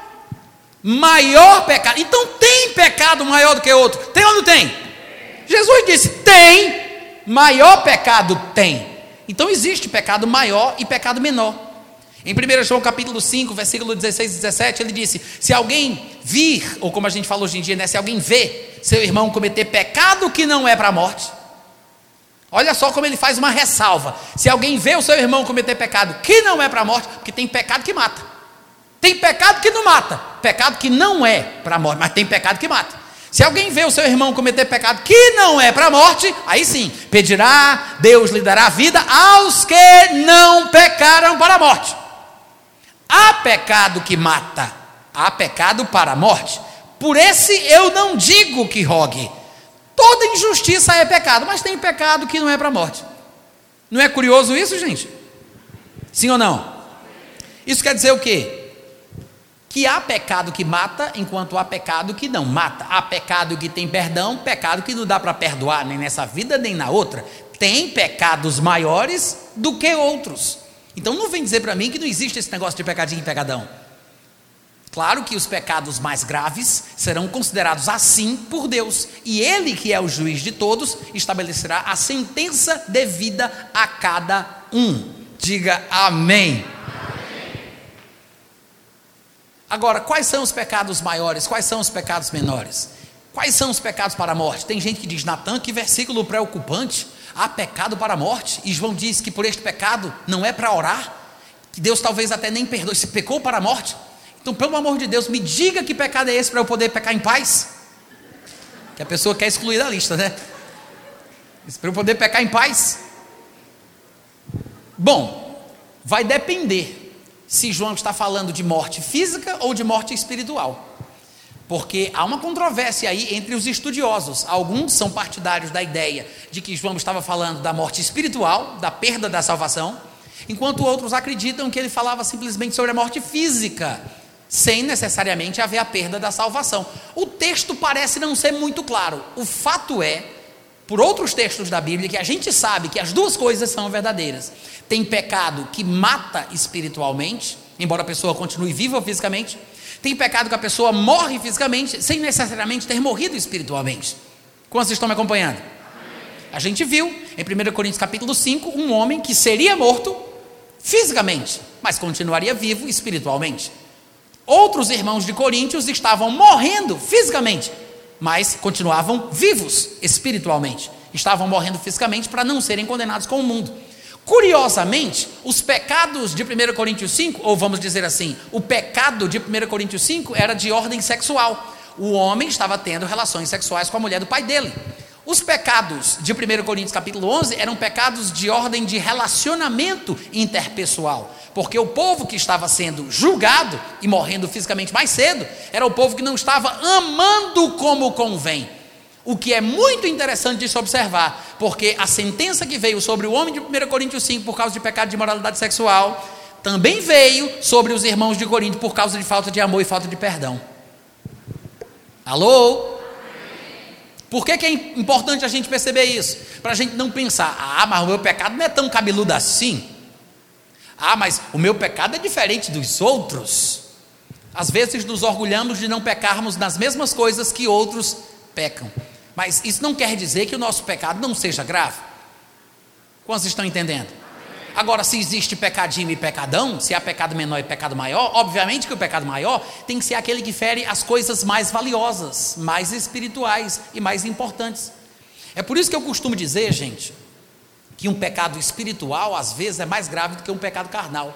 S1: Maior pecado. Então tem pecado maior do que outro. Tem ou não tem? Jesus disse: tem. Maior pecado tem. Então existe pecado maior e pecado menor. Em 1 João capítulo 5, versículo 16 e 17, ele disse: Se alguém vir, ou como a gente fala hoje em dia, né, se alguém vê seu irmão cometer pecado que não é para a morte, olha só como ele faz uma ressalva. Se alguém vê o seu irmão cometer pecado que não é para a morte, porque tem pecado que mata, tem pecado que não mata, pecado que não é para a morte, mas tem pecado que mata. Se alguém vê o seu irmão cometer pecado que não é para a morte, aí sim, pedirá, Deus lhe dará vida aos que não pecaram para a morte. Há pecado que mata, há pecado para a morte. Por esse eu não digo que rogue. Toda injustiça é pecado, mas tem pecado que não é para a morte. Não é curioso isso, gente? Sim ou não? Isso quer dizer o quê? que há pecado que mata, enquanto há pecado que não mata. Há pecado que tem perdão, pecado que não dá para perdoar nem nessa vida nem na outra. Tem pecados maiores do que outros. Então não vem dizer para mim que não existe esse negócio de pecadinho e pecadão. Claro que os pecados mais graves serão considerados assim por Deus, e Ele, que é o juiz de todos, estabelecerá a sentença devida a cada um. Diga amém. Agora, quais são os pecados maiores? Quais são os pecados menores? Quais são os pecados para a morte? Tem gente que diz, Natan, que versículo preocupante. Há pecado para a morte. E João diz que por este pecado não é para orar. Que Deus talvez até nem perdoe. Se pecou para a morte. Então, pelo amor de Deus, me diga que pecado é esse para eu poder pecar em paz. Que a pessoa quer excluir da lista, né? Para eu poder pecar em paz. Bom, vai depender se João está falando de morte física ou de morte espiritual. Porque há uma controvérsia aí entre os estudiosos. Alguns são partidários da ideia de que João estava falando da morte espiritual, da perda da salvação, enquanto outros acreditam que ele falava simplesmente sobre a morte física, sem necessariamente haver a perda da salvação. O texto parece não ser muito claro. O fato é, por outros textos da Bíblia, que a gente sabe que as duas coisas são verdadeiras. Tem pecado que mata espiritualmente, embora a pessoa continue viva fisicamente tem pecado que a pessoa morre fisicamente sem necessariamente ter morrido espiritualmente. Quantos estão me acompanhando? A gente viu em 1 Coríntios capítulo 5 um homem que seria morto fisicamente, mas continuaria vivo espiritualmente. Outros irmãos de Coríntios estavam morrendo fisicamente, mas continuavam vivos espiritualmente. Estavam morrendo fisicamente para não serem condenados com o mundo. Curiosamente, os pecados de 1 Coríntios 5, ou vamos dizer assim, o pecado de 1 Coríntios 5 era de ordem sexual. O homem estava tendo relações sexuais com a mulher do pai dele. Os pecados de 1 Coríntios capítulo 11 eram pecados de ordem de relacionamento interpessoal, porque o povo que estava sendo julgado e morrendo fisicamente mais cedo era o povo que não estava amando como convém. O que é muito interessante de se observar, porque a sentença que veio sobre o homem de 1 Coríntios 5 por causa de pecado de imoralidade sexual, também veio sobre os irmãos de Corinto por causa de falta de amor e falta de perdão. Alô? Por que, que é importante a gente perceber isso? Para a gente não pensar, ah, mas o meu pecado não é tão cabeludo assim. Ah, mas o meu pecado é diferente dos outros. Às vezes nos orgulhamos de não pecarmos nas mesmas coisas que outros pecam. Mas isso não quer dizer que o nosso pecado não seja grave. Quantos estão entendendo? Agora, se existe pecadinho e pecadão, se há pecado menor e pecado maior, obviamente que o pecado maior tem que ser aquele que fere as coisas mais valiosas, mais espirituais e mais importantes. É por isso que eu costumo dizer, gente, que um pecado espiritual às vezes é mais grave do que um pecado carnal.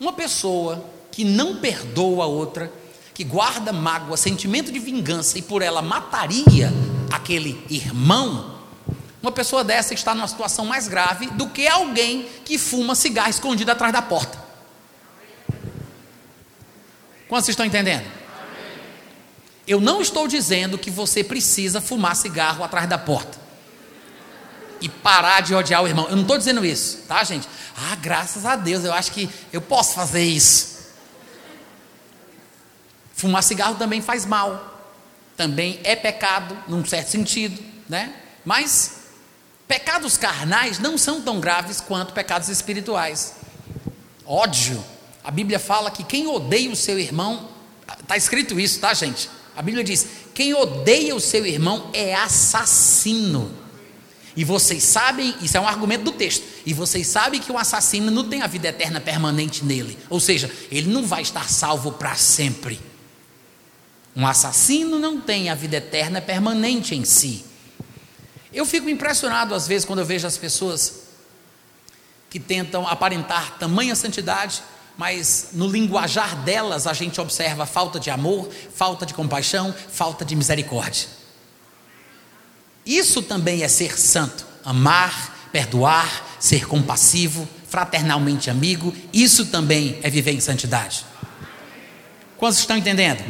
S1: Uma pessoa que não perdoa a outra, que guarda mágoa, sentimento de vingança e por ela mataria aquele irmão, uma pessoa dessa está numa situação mais grave do que alguém que fuma cigarro escondido atrás da porta. Quantos estão entendendo? Eu não estou dizendo que você precisa fumar cigarro atrás da porta e parar de odiar o irmão. Eu não estou dizendo isso, tá, gente? Ah, graças a Deus, eu acho que eu posso fazer isso. Fumar cigarro também faz mal também é pecado, num certo sentido, né? Mas pecados carnais não são tão graves quanto pecados espirituais. Ódio. A Bíblia fala que quem odeia o seu irmão, está escrito isso, tá, gente? A Bíblia diz: quem odeia o seu irmão é assassino. E vocês sabem, isso é um argumento do texto, e vocês sabem que o assassino não tem a vida eterna permanente nele, ou seja, ele não vai estar salvo para sempre. Um assassino não tem a vida eterna permanente em si. Eu fico impressionado às vezes quando eu vejo as pessoas que tentam aparentar tamanha santidade, mas no linguajar delas a gente observa falta de amor, falta de compaixão, falta de misericórdia. Isso também é ser santo, amar, perdoar, ser compassivo, fraternalmente amigo, isso também é viver em santidade. Quantos estão entendendo?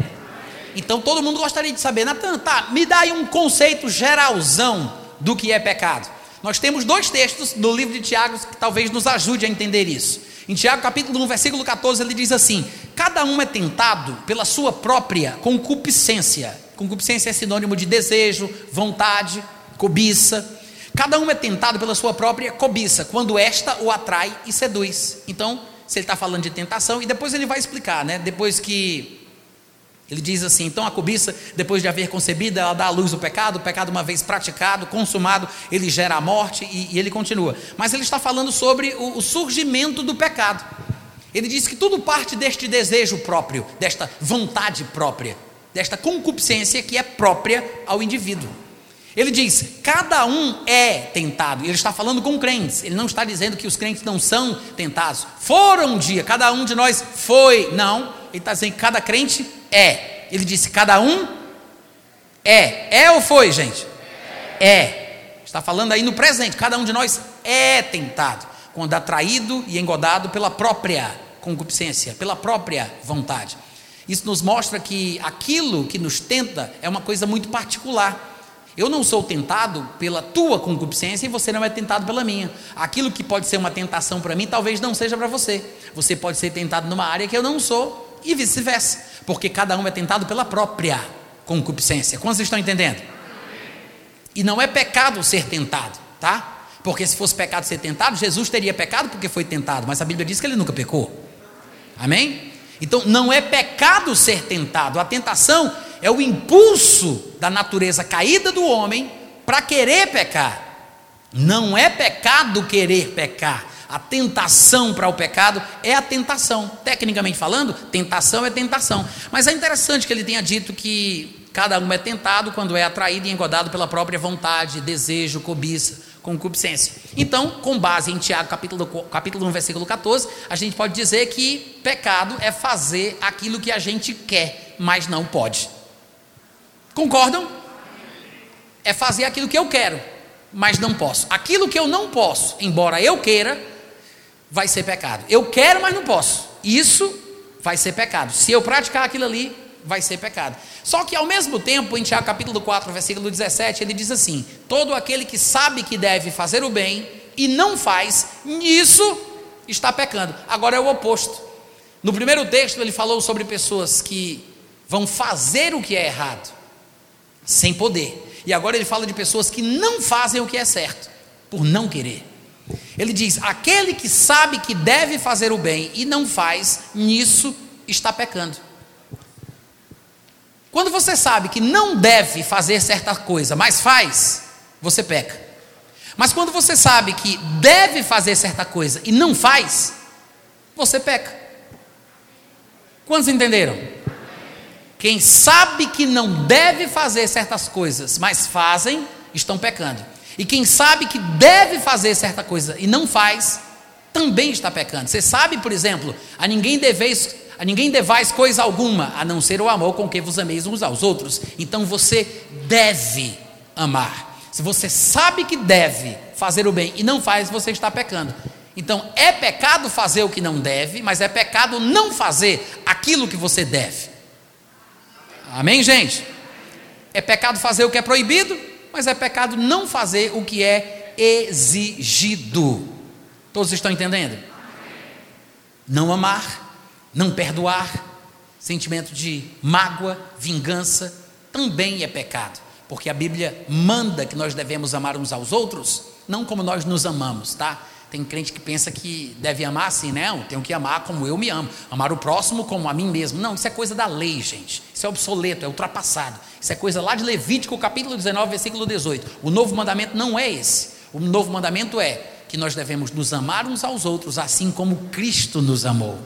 S1: Então todo mundo gostaria de saber, Natan, tá, me dá aí um conceito geralzão do que é pecado. Nós temos dois textos no livro de Tiago que talvez nos ajude a entender isso. Em Tiago capítulo 1, versículo 14, ele diz assim: Cada um é tentado pela sua própria concupiscência. Concupiscência é sinônimo de desejo, vontade, cobiça. Cada um é tentado pela sua própria cobiça, quando esta o atrai e seduz. Então, se ele está falando de tentação, e depois ele vai explicar, né? Depois que ele diz assim: então a cobiça, depois de haver concebido, ela dá à luz o pecado, o pecado, uma vez praticado, consumado, ele gera a morte, e, e ele continua. Mas ele está falando sobre o, o surgimento do pecado. Ele diz que tudo parte deste desejo próprio, desta vontade própria, desta concupiscência que é própria ao indivíduo. Ele diz: cada um é tentado. Ele está falando com crentes. Ele não está dizendo que os crentes não são tentados. Foram um dia, cada um de nós foi. Não. Ele está dizendo que cada crente é. Ele disse: cada um é. É ou foi, gente? É. Está falando aí no presente. Cada um de nós é tentado. quando atraído e engodado pela própria concupiscência, pela própria vontade. Isso nos mostra que aquilo que nos tenta é uma coisa muito particular. Eu não sou tentado pela tua concupiscência e você não é tentado pela minha. Aquilo que pode ser uma tentação para mim, talvez não seja para você. Você pode ser tentado numa área que eu não sou e vice-versa, porque cada um é tentado pela própria concupiscência. Quantos estão entendendo? E não é pecado ser tentado, tá? Porque se fosse pecado ser tentado, Jesus teria pecado porque foi tentado, mas a Bíblia diz que ele nunca pecou. Amém? Então não é pecado ser tentado, a tentação é o impulso da natureza caída do homem para querer pecar. Não é pecado querer pecar. A tentação para o pecado é a tentação. Tecnicamente falando, tentação é tentação. Mas é interessante que ele tenha dito que cada um é tentado quando é atraído e engodado pela própria vontade, desejo, cobiça, concupiscência. Então, com base em Tiago capítulo, capítulo 1, versículo 14, a gente pode dizer que pecado é fazer aquilo que a gente quer, mas não pode. Concordam? É fazer aquilo que eu quero, mas não posso. Aquilo que eu não posso, embora eu queira, vai ser pecado. Eu quero, mas não posso. Isso vai ser pecado. Se eu praticar aquilo ali, vai ser pecado. Só que ao mesmo tempo, em Tiago capítulo 4, versículo 17, ele diz assim: Todo aquele que sabe que deve fazer o bem e não faz, nisso está pecando. Agora é o oposto. No primeiro texto ele falou sobre pessoas que vão fazer o que é errado sem poder. E agora ele fala de pessoas que não fazem o que é certo, por não querer. Ele diz: aquele que sabe que deve fazer o bem e não faz, nisso está pecando. Quando você sabe que não deve fazer certa coisa, mas faz, você peca. Mas quando você sabe que deve fazer certa coisa e não faz, você peca. Quantos entenderam? Quem sabe que não deve fazer certas coisas, mas fazem, estão pecando. E quem sabe que deve fazer certa coisa e não faz, também está pecando. Você sabe, por exemplo, a ninguém deveis, a ninguém devais coisa alguma, a não ser o amor com que vos ameis uns aos outros. Então você deve amar. Se você sabe que deve fazer o bem e não faz, você está pecando. Então é pecado fazer o que não deve, mas é pecado não fazer aquilo que você deve. Amém, gente? É pecado fazer o que é proibido, mas é pecado não fazer o que é exigido. Todos estão entendendo? Não amar, não perdoar, sentimento de mágoa, vingança, também é pecado, porque a Bíblia manda que nós devemos amar uns aos outros, não como nós nos amamos, tá? Tem crente que pensa que deve amar assim, não, tenho que amar como eu me amo, amar o próximo como a mim mesmo. Não, isso é coisa da lei, gente. Isso é obsoleto, é ultrapassado. Isso é coisa lá de Levítico, capítulo 19, versículo 18. O novo mandamento não é esse. O novo mandamento é que nós devemos nos amar uns aos outros, assim como Cristo nos amou.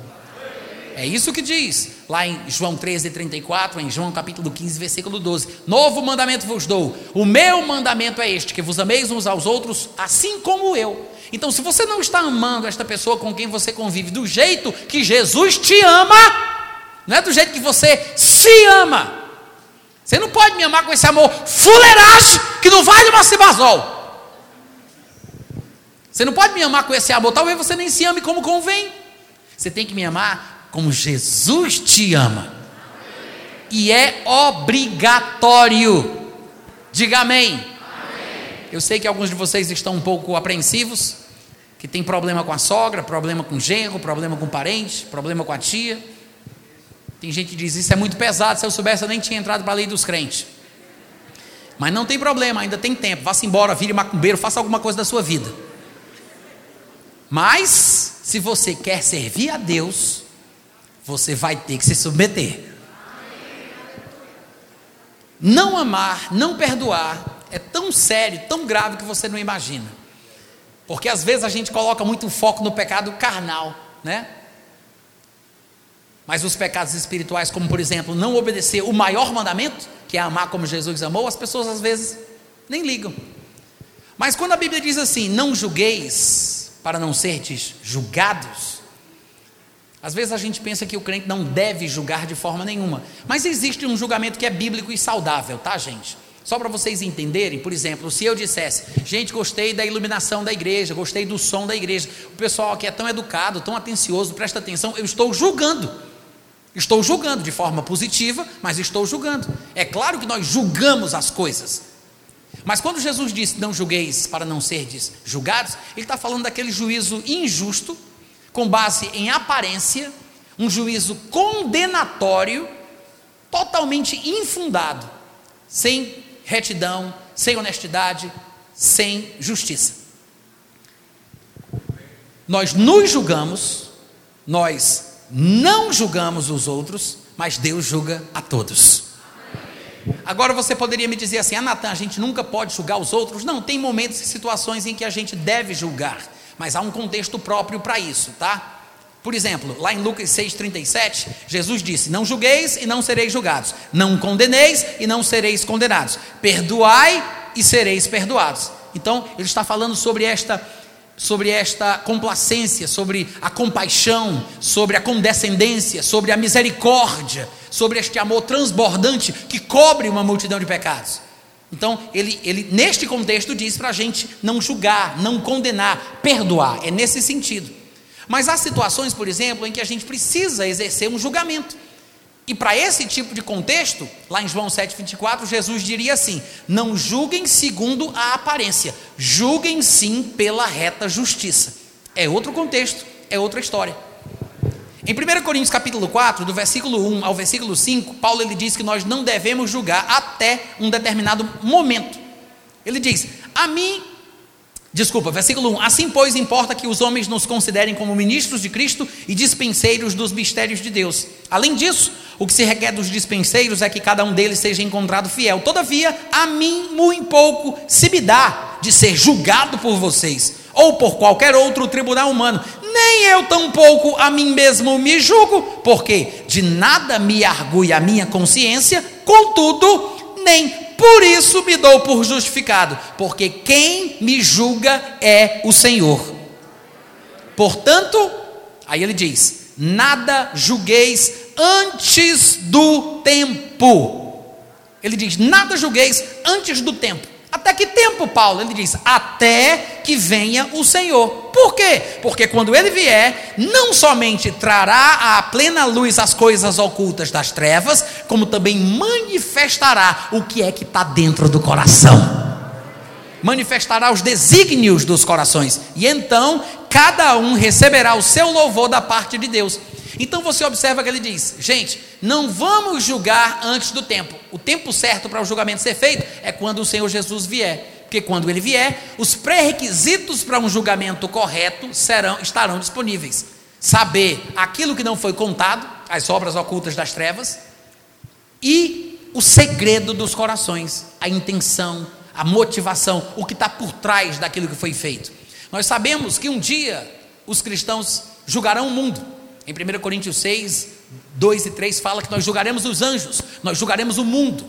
S1: É isso que diz lá em João 13, 34, em João capítulo 15, versículo 12: Novo mandamento vos dou, o meu mandamento é este, que vos ameis uns aos outros, assim como eu. Então, se você não está amando esta pessoa com quem você convive do jeito que Jesus te ama, não é do jeito que você se ama. Você não pode me amar com esse amor fuleiragem que não vale uma cibazol. Você não pode me amar com esse amor, talvez você nem se ame como convém. Você tem que me amar como Jesus te ama. E é obrigatório. Diga amém. amém. Eu sei que alguns de vocês estão um pouco apreensivos, que tem problema com a sogra, problema com o genro, problema com o parente, problema com a tia. Tem gente que diz: Isso é muito pesado, se eu soubesse eu nem tinha entrado para a lei dos crentes. Mas não tem problema, ainda tem tempo. Vá-se embora, vire macumbeiro, faça alguma coisa da sua vida. Mas, se você quer servir a Deus, você vai ter que se submeter. Não amar, não perdoar, é tão sério, tão grave que você não imagina. Porque às vezes a gente coloca muito foco no pecado carnal, né? Mas os pecados espirituais, como por exemplo, não obedecer o maior mandamento, que é amar como Jesus amou, as pessoas às vezes nem ligam. Mas quando a Bíblia diz assim: não julgueis para não serdes julgados, às vezes a gente pensa que o crente não deve julgar de forma nenhuma. Mas existe um julgamento que é bíblico e saudável, tá, gente? Só para vocês entenderem, por exemplo, se eu dissesse, gente, gostei da iluminação da igreja, gostei do som da igreja, o pessoal aqui é tão educado, tão atencioso, presta atenção, eu estou julgando. Estou julgando de forma positiva, mas estou julgando. É claro que nós julgamos as coisas. Mas quando Jesus disse não julgueis para não serdes julgados, ele está falando daquele juízo injusto, com base em aparência, um juízo condenatório, totalmente infundado, sem retidão, sem honestidade, sem justiça. Nós nos julgamos, nós não julgamos os outros, mas Deus julga a todos. Agora você poderia me dizer assim: ah, Natan, a gente nunca pode julgar os outros. Não, tem momentos e situações em que a gente deve julgar, mas há um contexto próprio para isso, tá? Por exemplo, lá em Lucas 6,37, Jesus disse: Não julgueis e não sereis julgados, não condeneis e não sereis condenados, perdoai e sereis perdoados. Então, ele está falando sobre esta sobre esta complacência, sobre a compaixão, sobre a condescendência, sobre a misericórdia, sobre este amor transbordante que cobre uma multidão de pecados. Então, ele, ele neste contexto diz para a gente não julgar, não condenar, perdoar, é nesse sentido. Mas há situações, por exemplo, em que a gente precisa exercer um julgamento. E para esse tipo de contexto, lá em João 7,24, Jesus diria assim: Não julguem segundo a aparência, julguem sim pela reta justiça. É outro contexto, é outra história. Em 1 Coríntios capítulo 4, do versículo 1 ao versículo 5, Paulo ele diz que nós não devemos julgar até um determinado momento. Ele diz: A mim Desculpa, versículo 1. Assim, pois, importa que os homens nos considerem como ministros de Cristo e dispenseiros dos mistérios de Deus. Além disso, o que se requer dos dispenseiros é que cada um deles seja encontrado fiel. Todavia, a mim muito pouco se me dá de ser julgado por vocês ou por qualquer outro tribunal humano. Nem eu tampouco a mim mesmo me julgo, porque de nada me argui a minha consciência, contudo, nem por isso me dou por justificado, porque quem me julga é o Senhor. Portanto, aí ele diz: nada julgueis antes do tempo. Ele diz: nada julgueis antes do tempo. Até que tempo, Paulo? Ele diz: até que venha o Senhor. Por quê? Porque quando ele vier, não somente trará à plena luz as coisas ocultas das trevas, como também manifestará o que é que está dentro do coração. Manifestará os desígnios dos corações. E então, cada um receberá o seu louvor da parte de Deus. Então você observa que ele diz: gente, não vamos julgar antes do tempo. O tempo certo para o julgamento ser feito é quando o Senhor Jesus vier. Porque quando ele vier, os pré-requisitos para um julgamento correto serão, estarão disponíveis. Saber aquilo que não foi contado, as obras ocultas das trevas, e o segredo dos corações, a intenção, a motivação, o que está por trás daquilo que foi feito. Nós sabemos que um dia os cristãos julgarão o mundo. Em 1 Coríntios 6, 2 e 3 fala que nós julgaremos os anjos, nós julgaremos o mundo.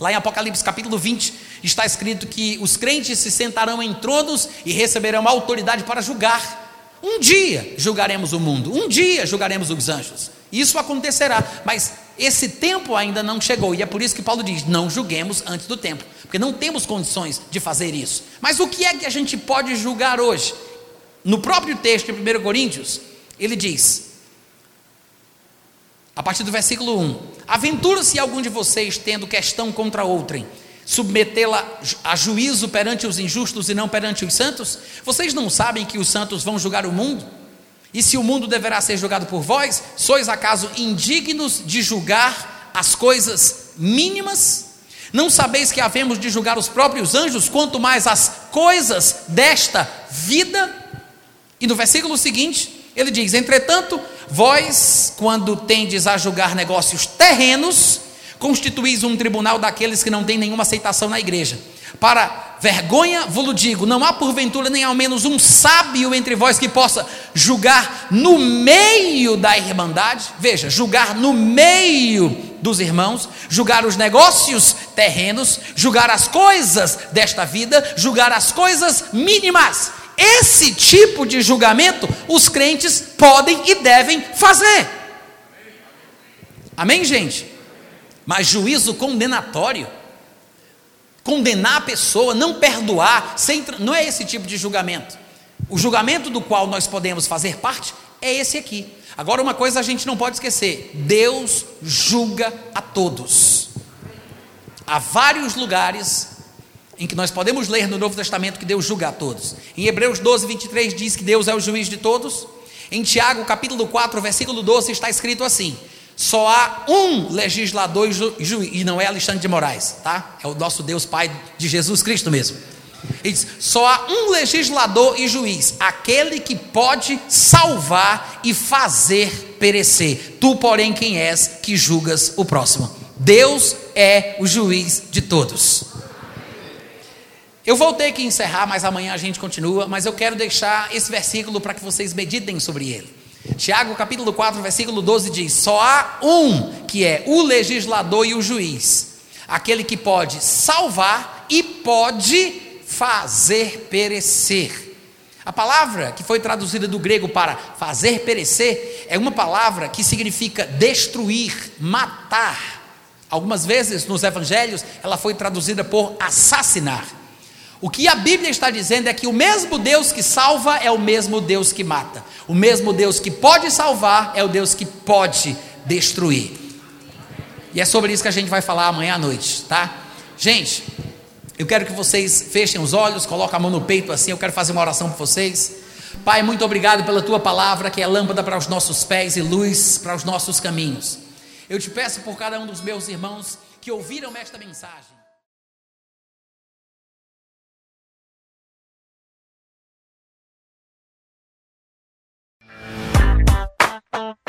S1: Lá em Apocalipse capítulo 20 está escrito que os crentes se sentarão em tronos e receberão autoridade para julgar. Um dia julgaremos o mundo, um dia julgaremos os anjos. Isso acontecerá, mas esse tempo ainda não chegou, e é por isso que Paulo diz: não julguemos antes do tempo, porque não temos condições de fazer isso. Mas o que é que a gente pode julgar hoje? No próprio texto de 1 Coríntios, ele diz: a partir do versículo 1: Aventura-se algum de vocês, tendo questão contra outrem, submetê-la a juízo perante os injustos e não perante os santos? Vocês não sabem que os santos vão julgar o mundo? E se o mundo deverá ser julgado por vós, sois acaso indignos de julgar as coisas mínimas? Não sabeis que havemos de julgar os próprios anjos, quanto mais as coisas desta vida? E no versículo seguinte, ele diz: Entretanto, vós, quando tendes a julgar negócios terrenos, constituís um tribunal daqueles que não têm nenhuma aceitação na igreja. Para vergonha vos digo: não há porventura nem ao menos um sábio entre vós que possa julgar no meio da irmandade. Veja, julgar no meio dos irmãos, julgar os negócios terrenos, julgar as coisas desta vida, julgar as coisas mínimas. Esse tipo de julgamento os crentes podem e devem fazer. Amém, gente? Mas juízo condenatório, condenar a pessoa, não perdoar, sem, não é esse tipo de julgamento. O julgamento do qual nós podemos fazer parte é esse aqui. Agora, uma coisa a gente não pode esquecer: Deus julga a todos. Há vários lugares em que nós podemos ler no Novo Testamento que Deus julga a todos. Em Hebreus 12, 23 diz que Deus é o juiz de todos. Em Tiago, capítulo 4, versículo 12, está escrito assim: só há um legislador e juiz, e não é Alexandre de Moraes, tá? É o nosso Deus Pai de Jesus Cristo mesmo. Ele diz: só há um legislador e juiz, aquele que pode salvar e fazer perecer. Tu, porém, quem és que julgas o próximo? Deus é o juiz de todos. Eu vou ter que encerrar, mas amanhã a gente continua. Mas eu quero deixar esse versículo para que vocês meditem sobre ele. Tiago capítulo 4, versículo 12 diz: Só há um que é o legislador e o juiz, aquele que pode salvar e pode fazer perecer. A palavra que foi traduzida do grego para fazer perecer é uma palavra que significa destruir, matar. Algumas vezes nos evangelhos ela foi traduzida por assassinar. O que a Bíblia está dizendo é que o mesmo Deus que salva é o mesmo Deus que mata. O mesmo Deus que pode salvar é o Deus que pode destruir. E é sobre isso que a gente vai falar amanhã à noite, tá? Gente, eu quero que vocês fechem os olhos, coloquem a mão no peito assim, eu quero fazer uma oração por vocês. Pai, muito obrigado pela tua palavra, que é lâmpada para os nossos pés e luz para os nossos caminhos. Eu te peço por cada um dos meus irmãos que ouviram esta mensagem Uh-huh.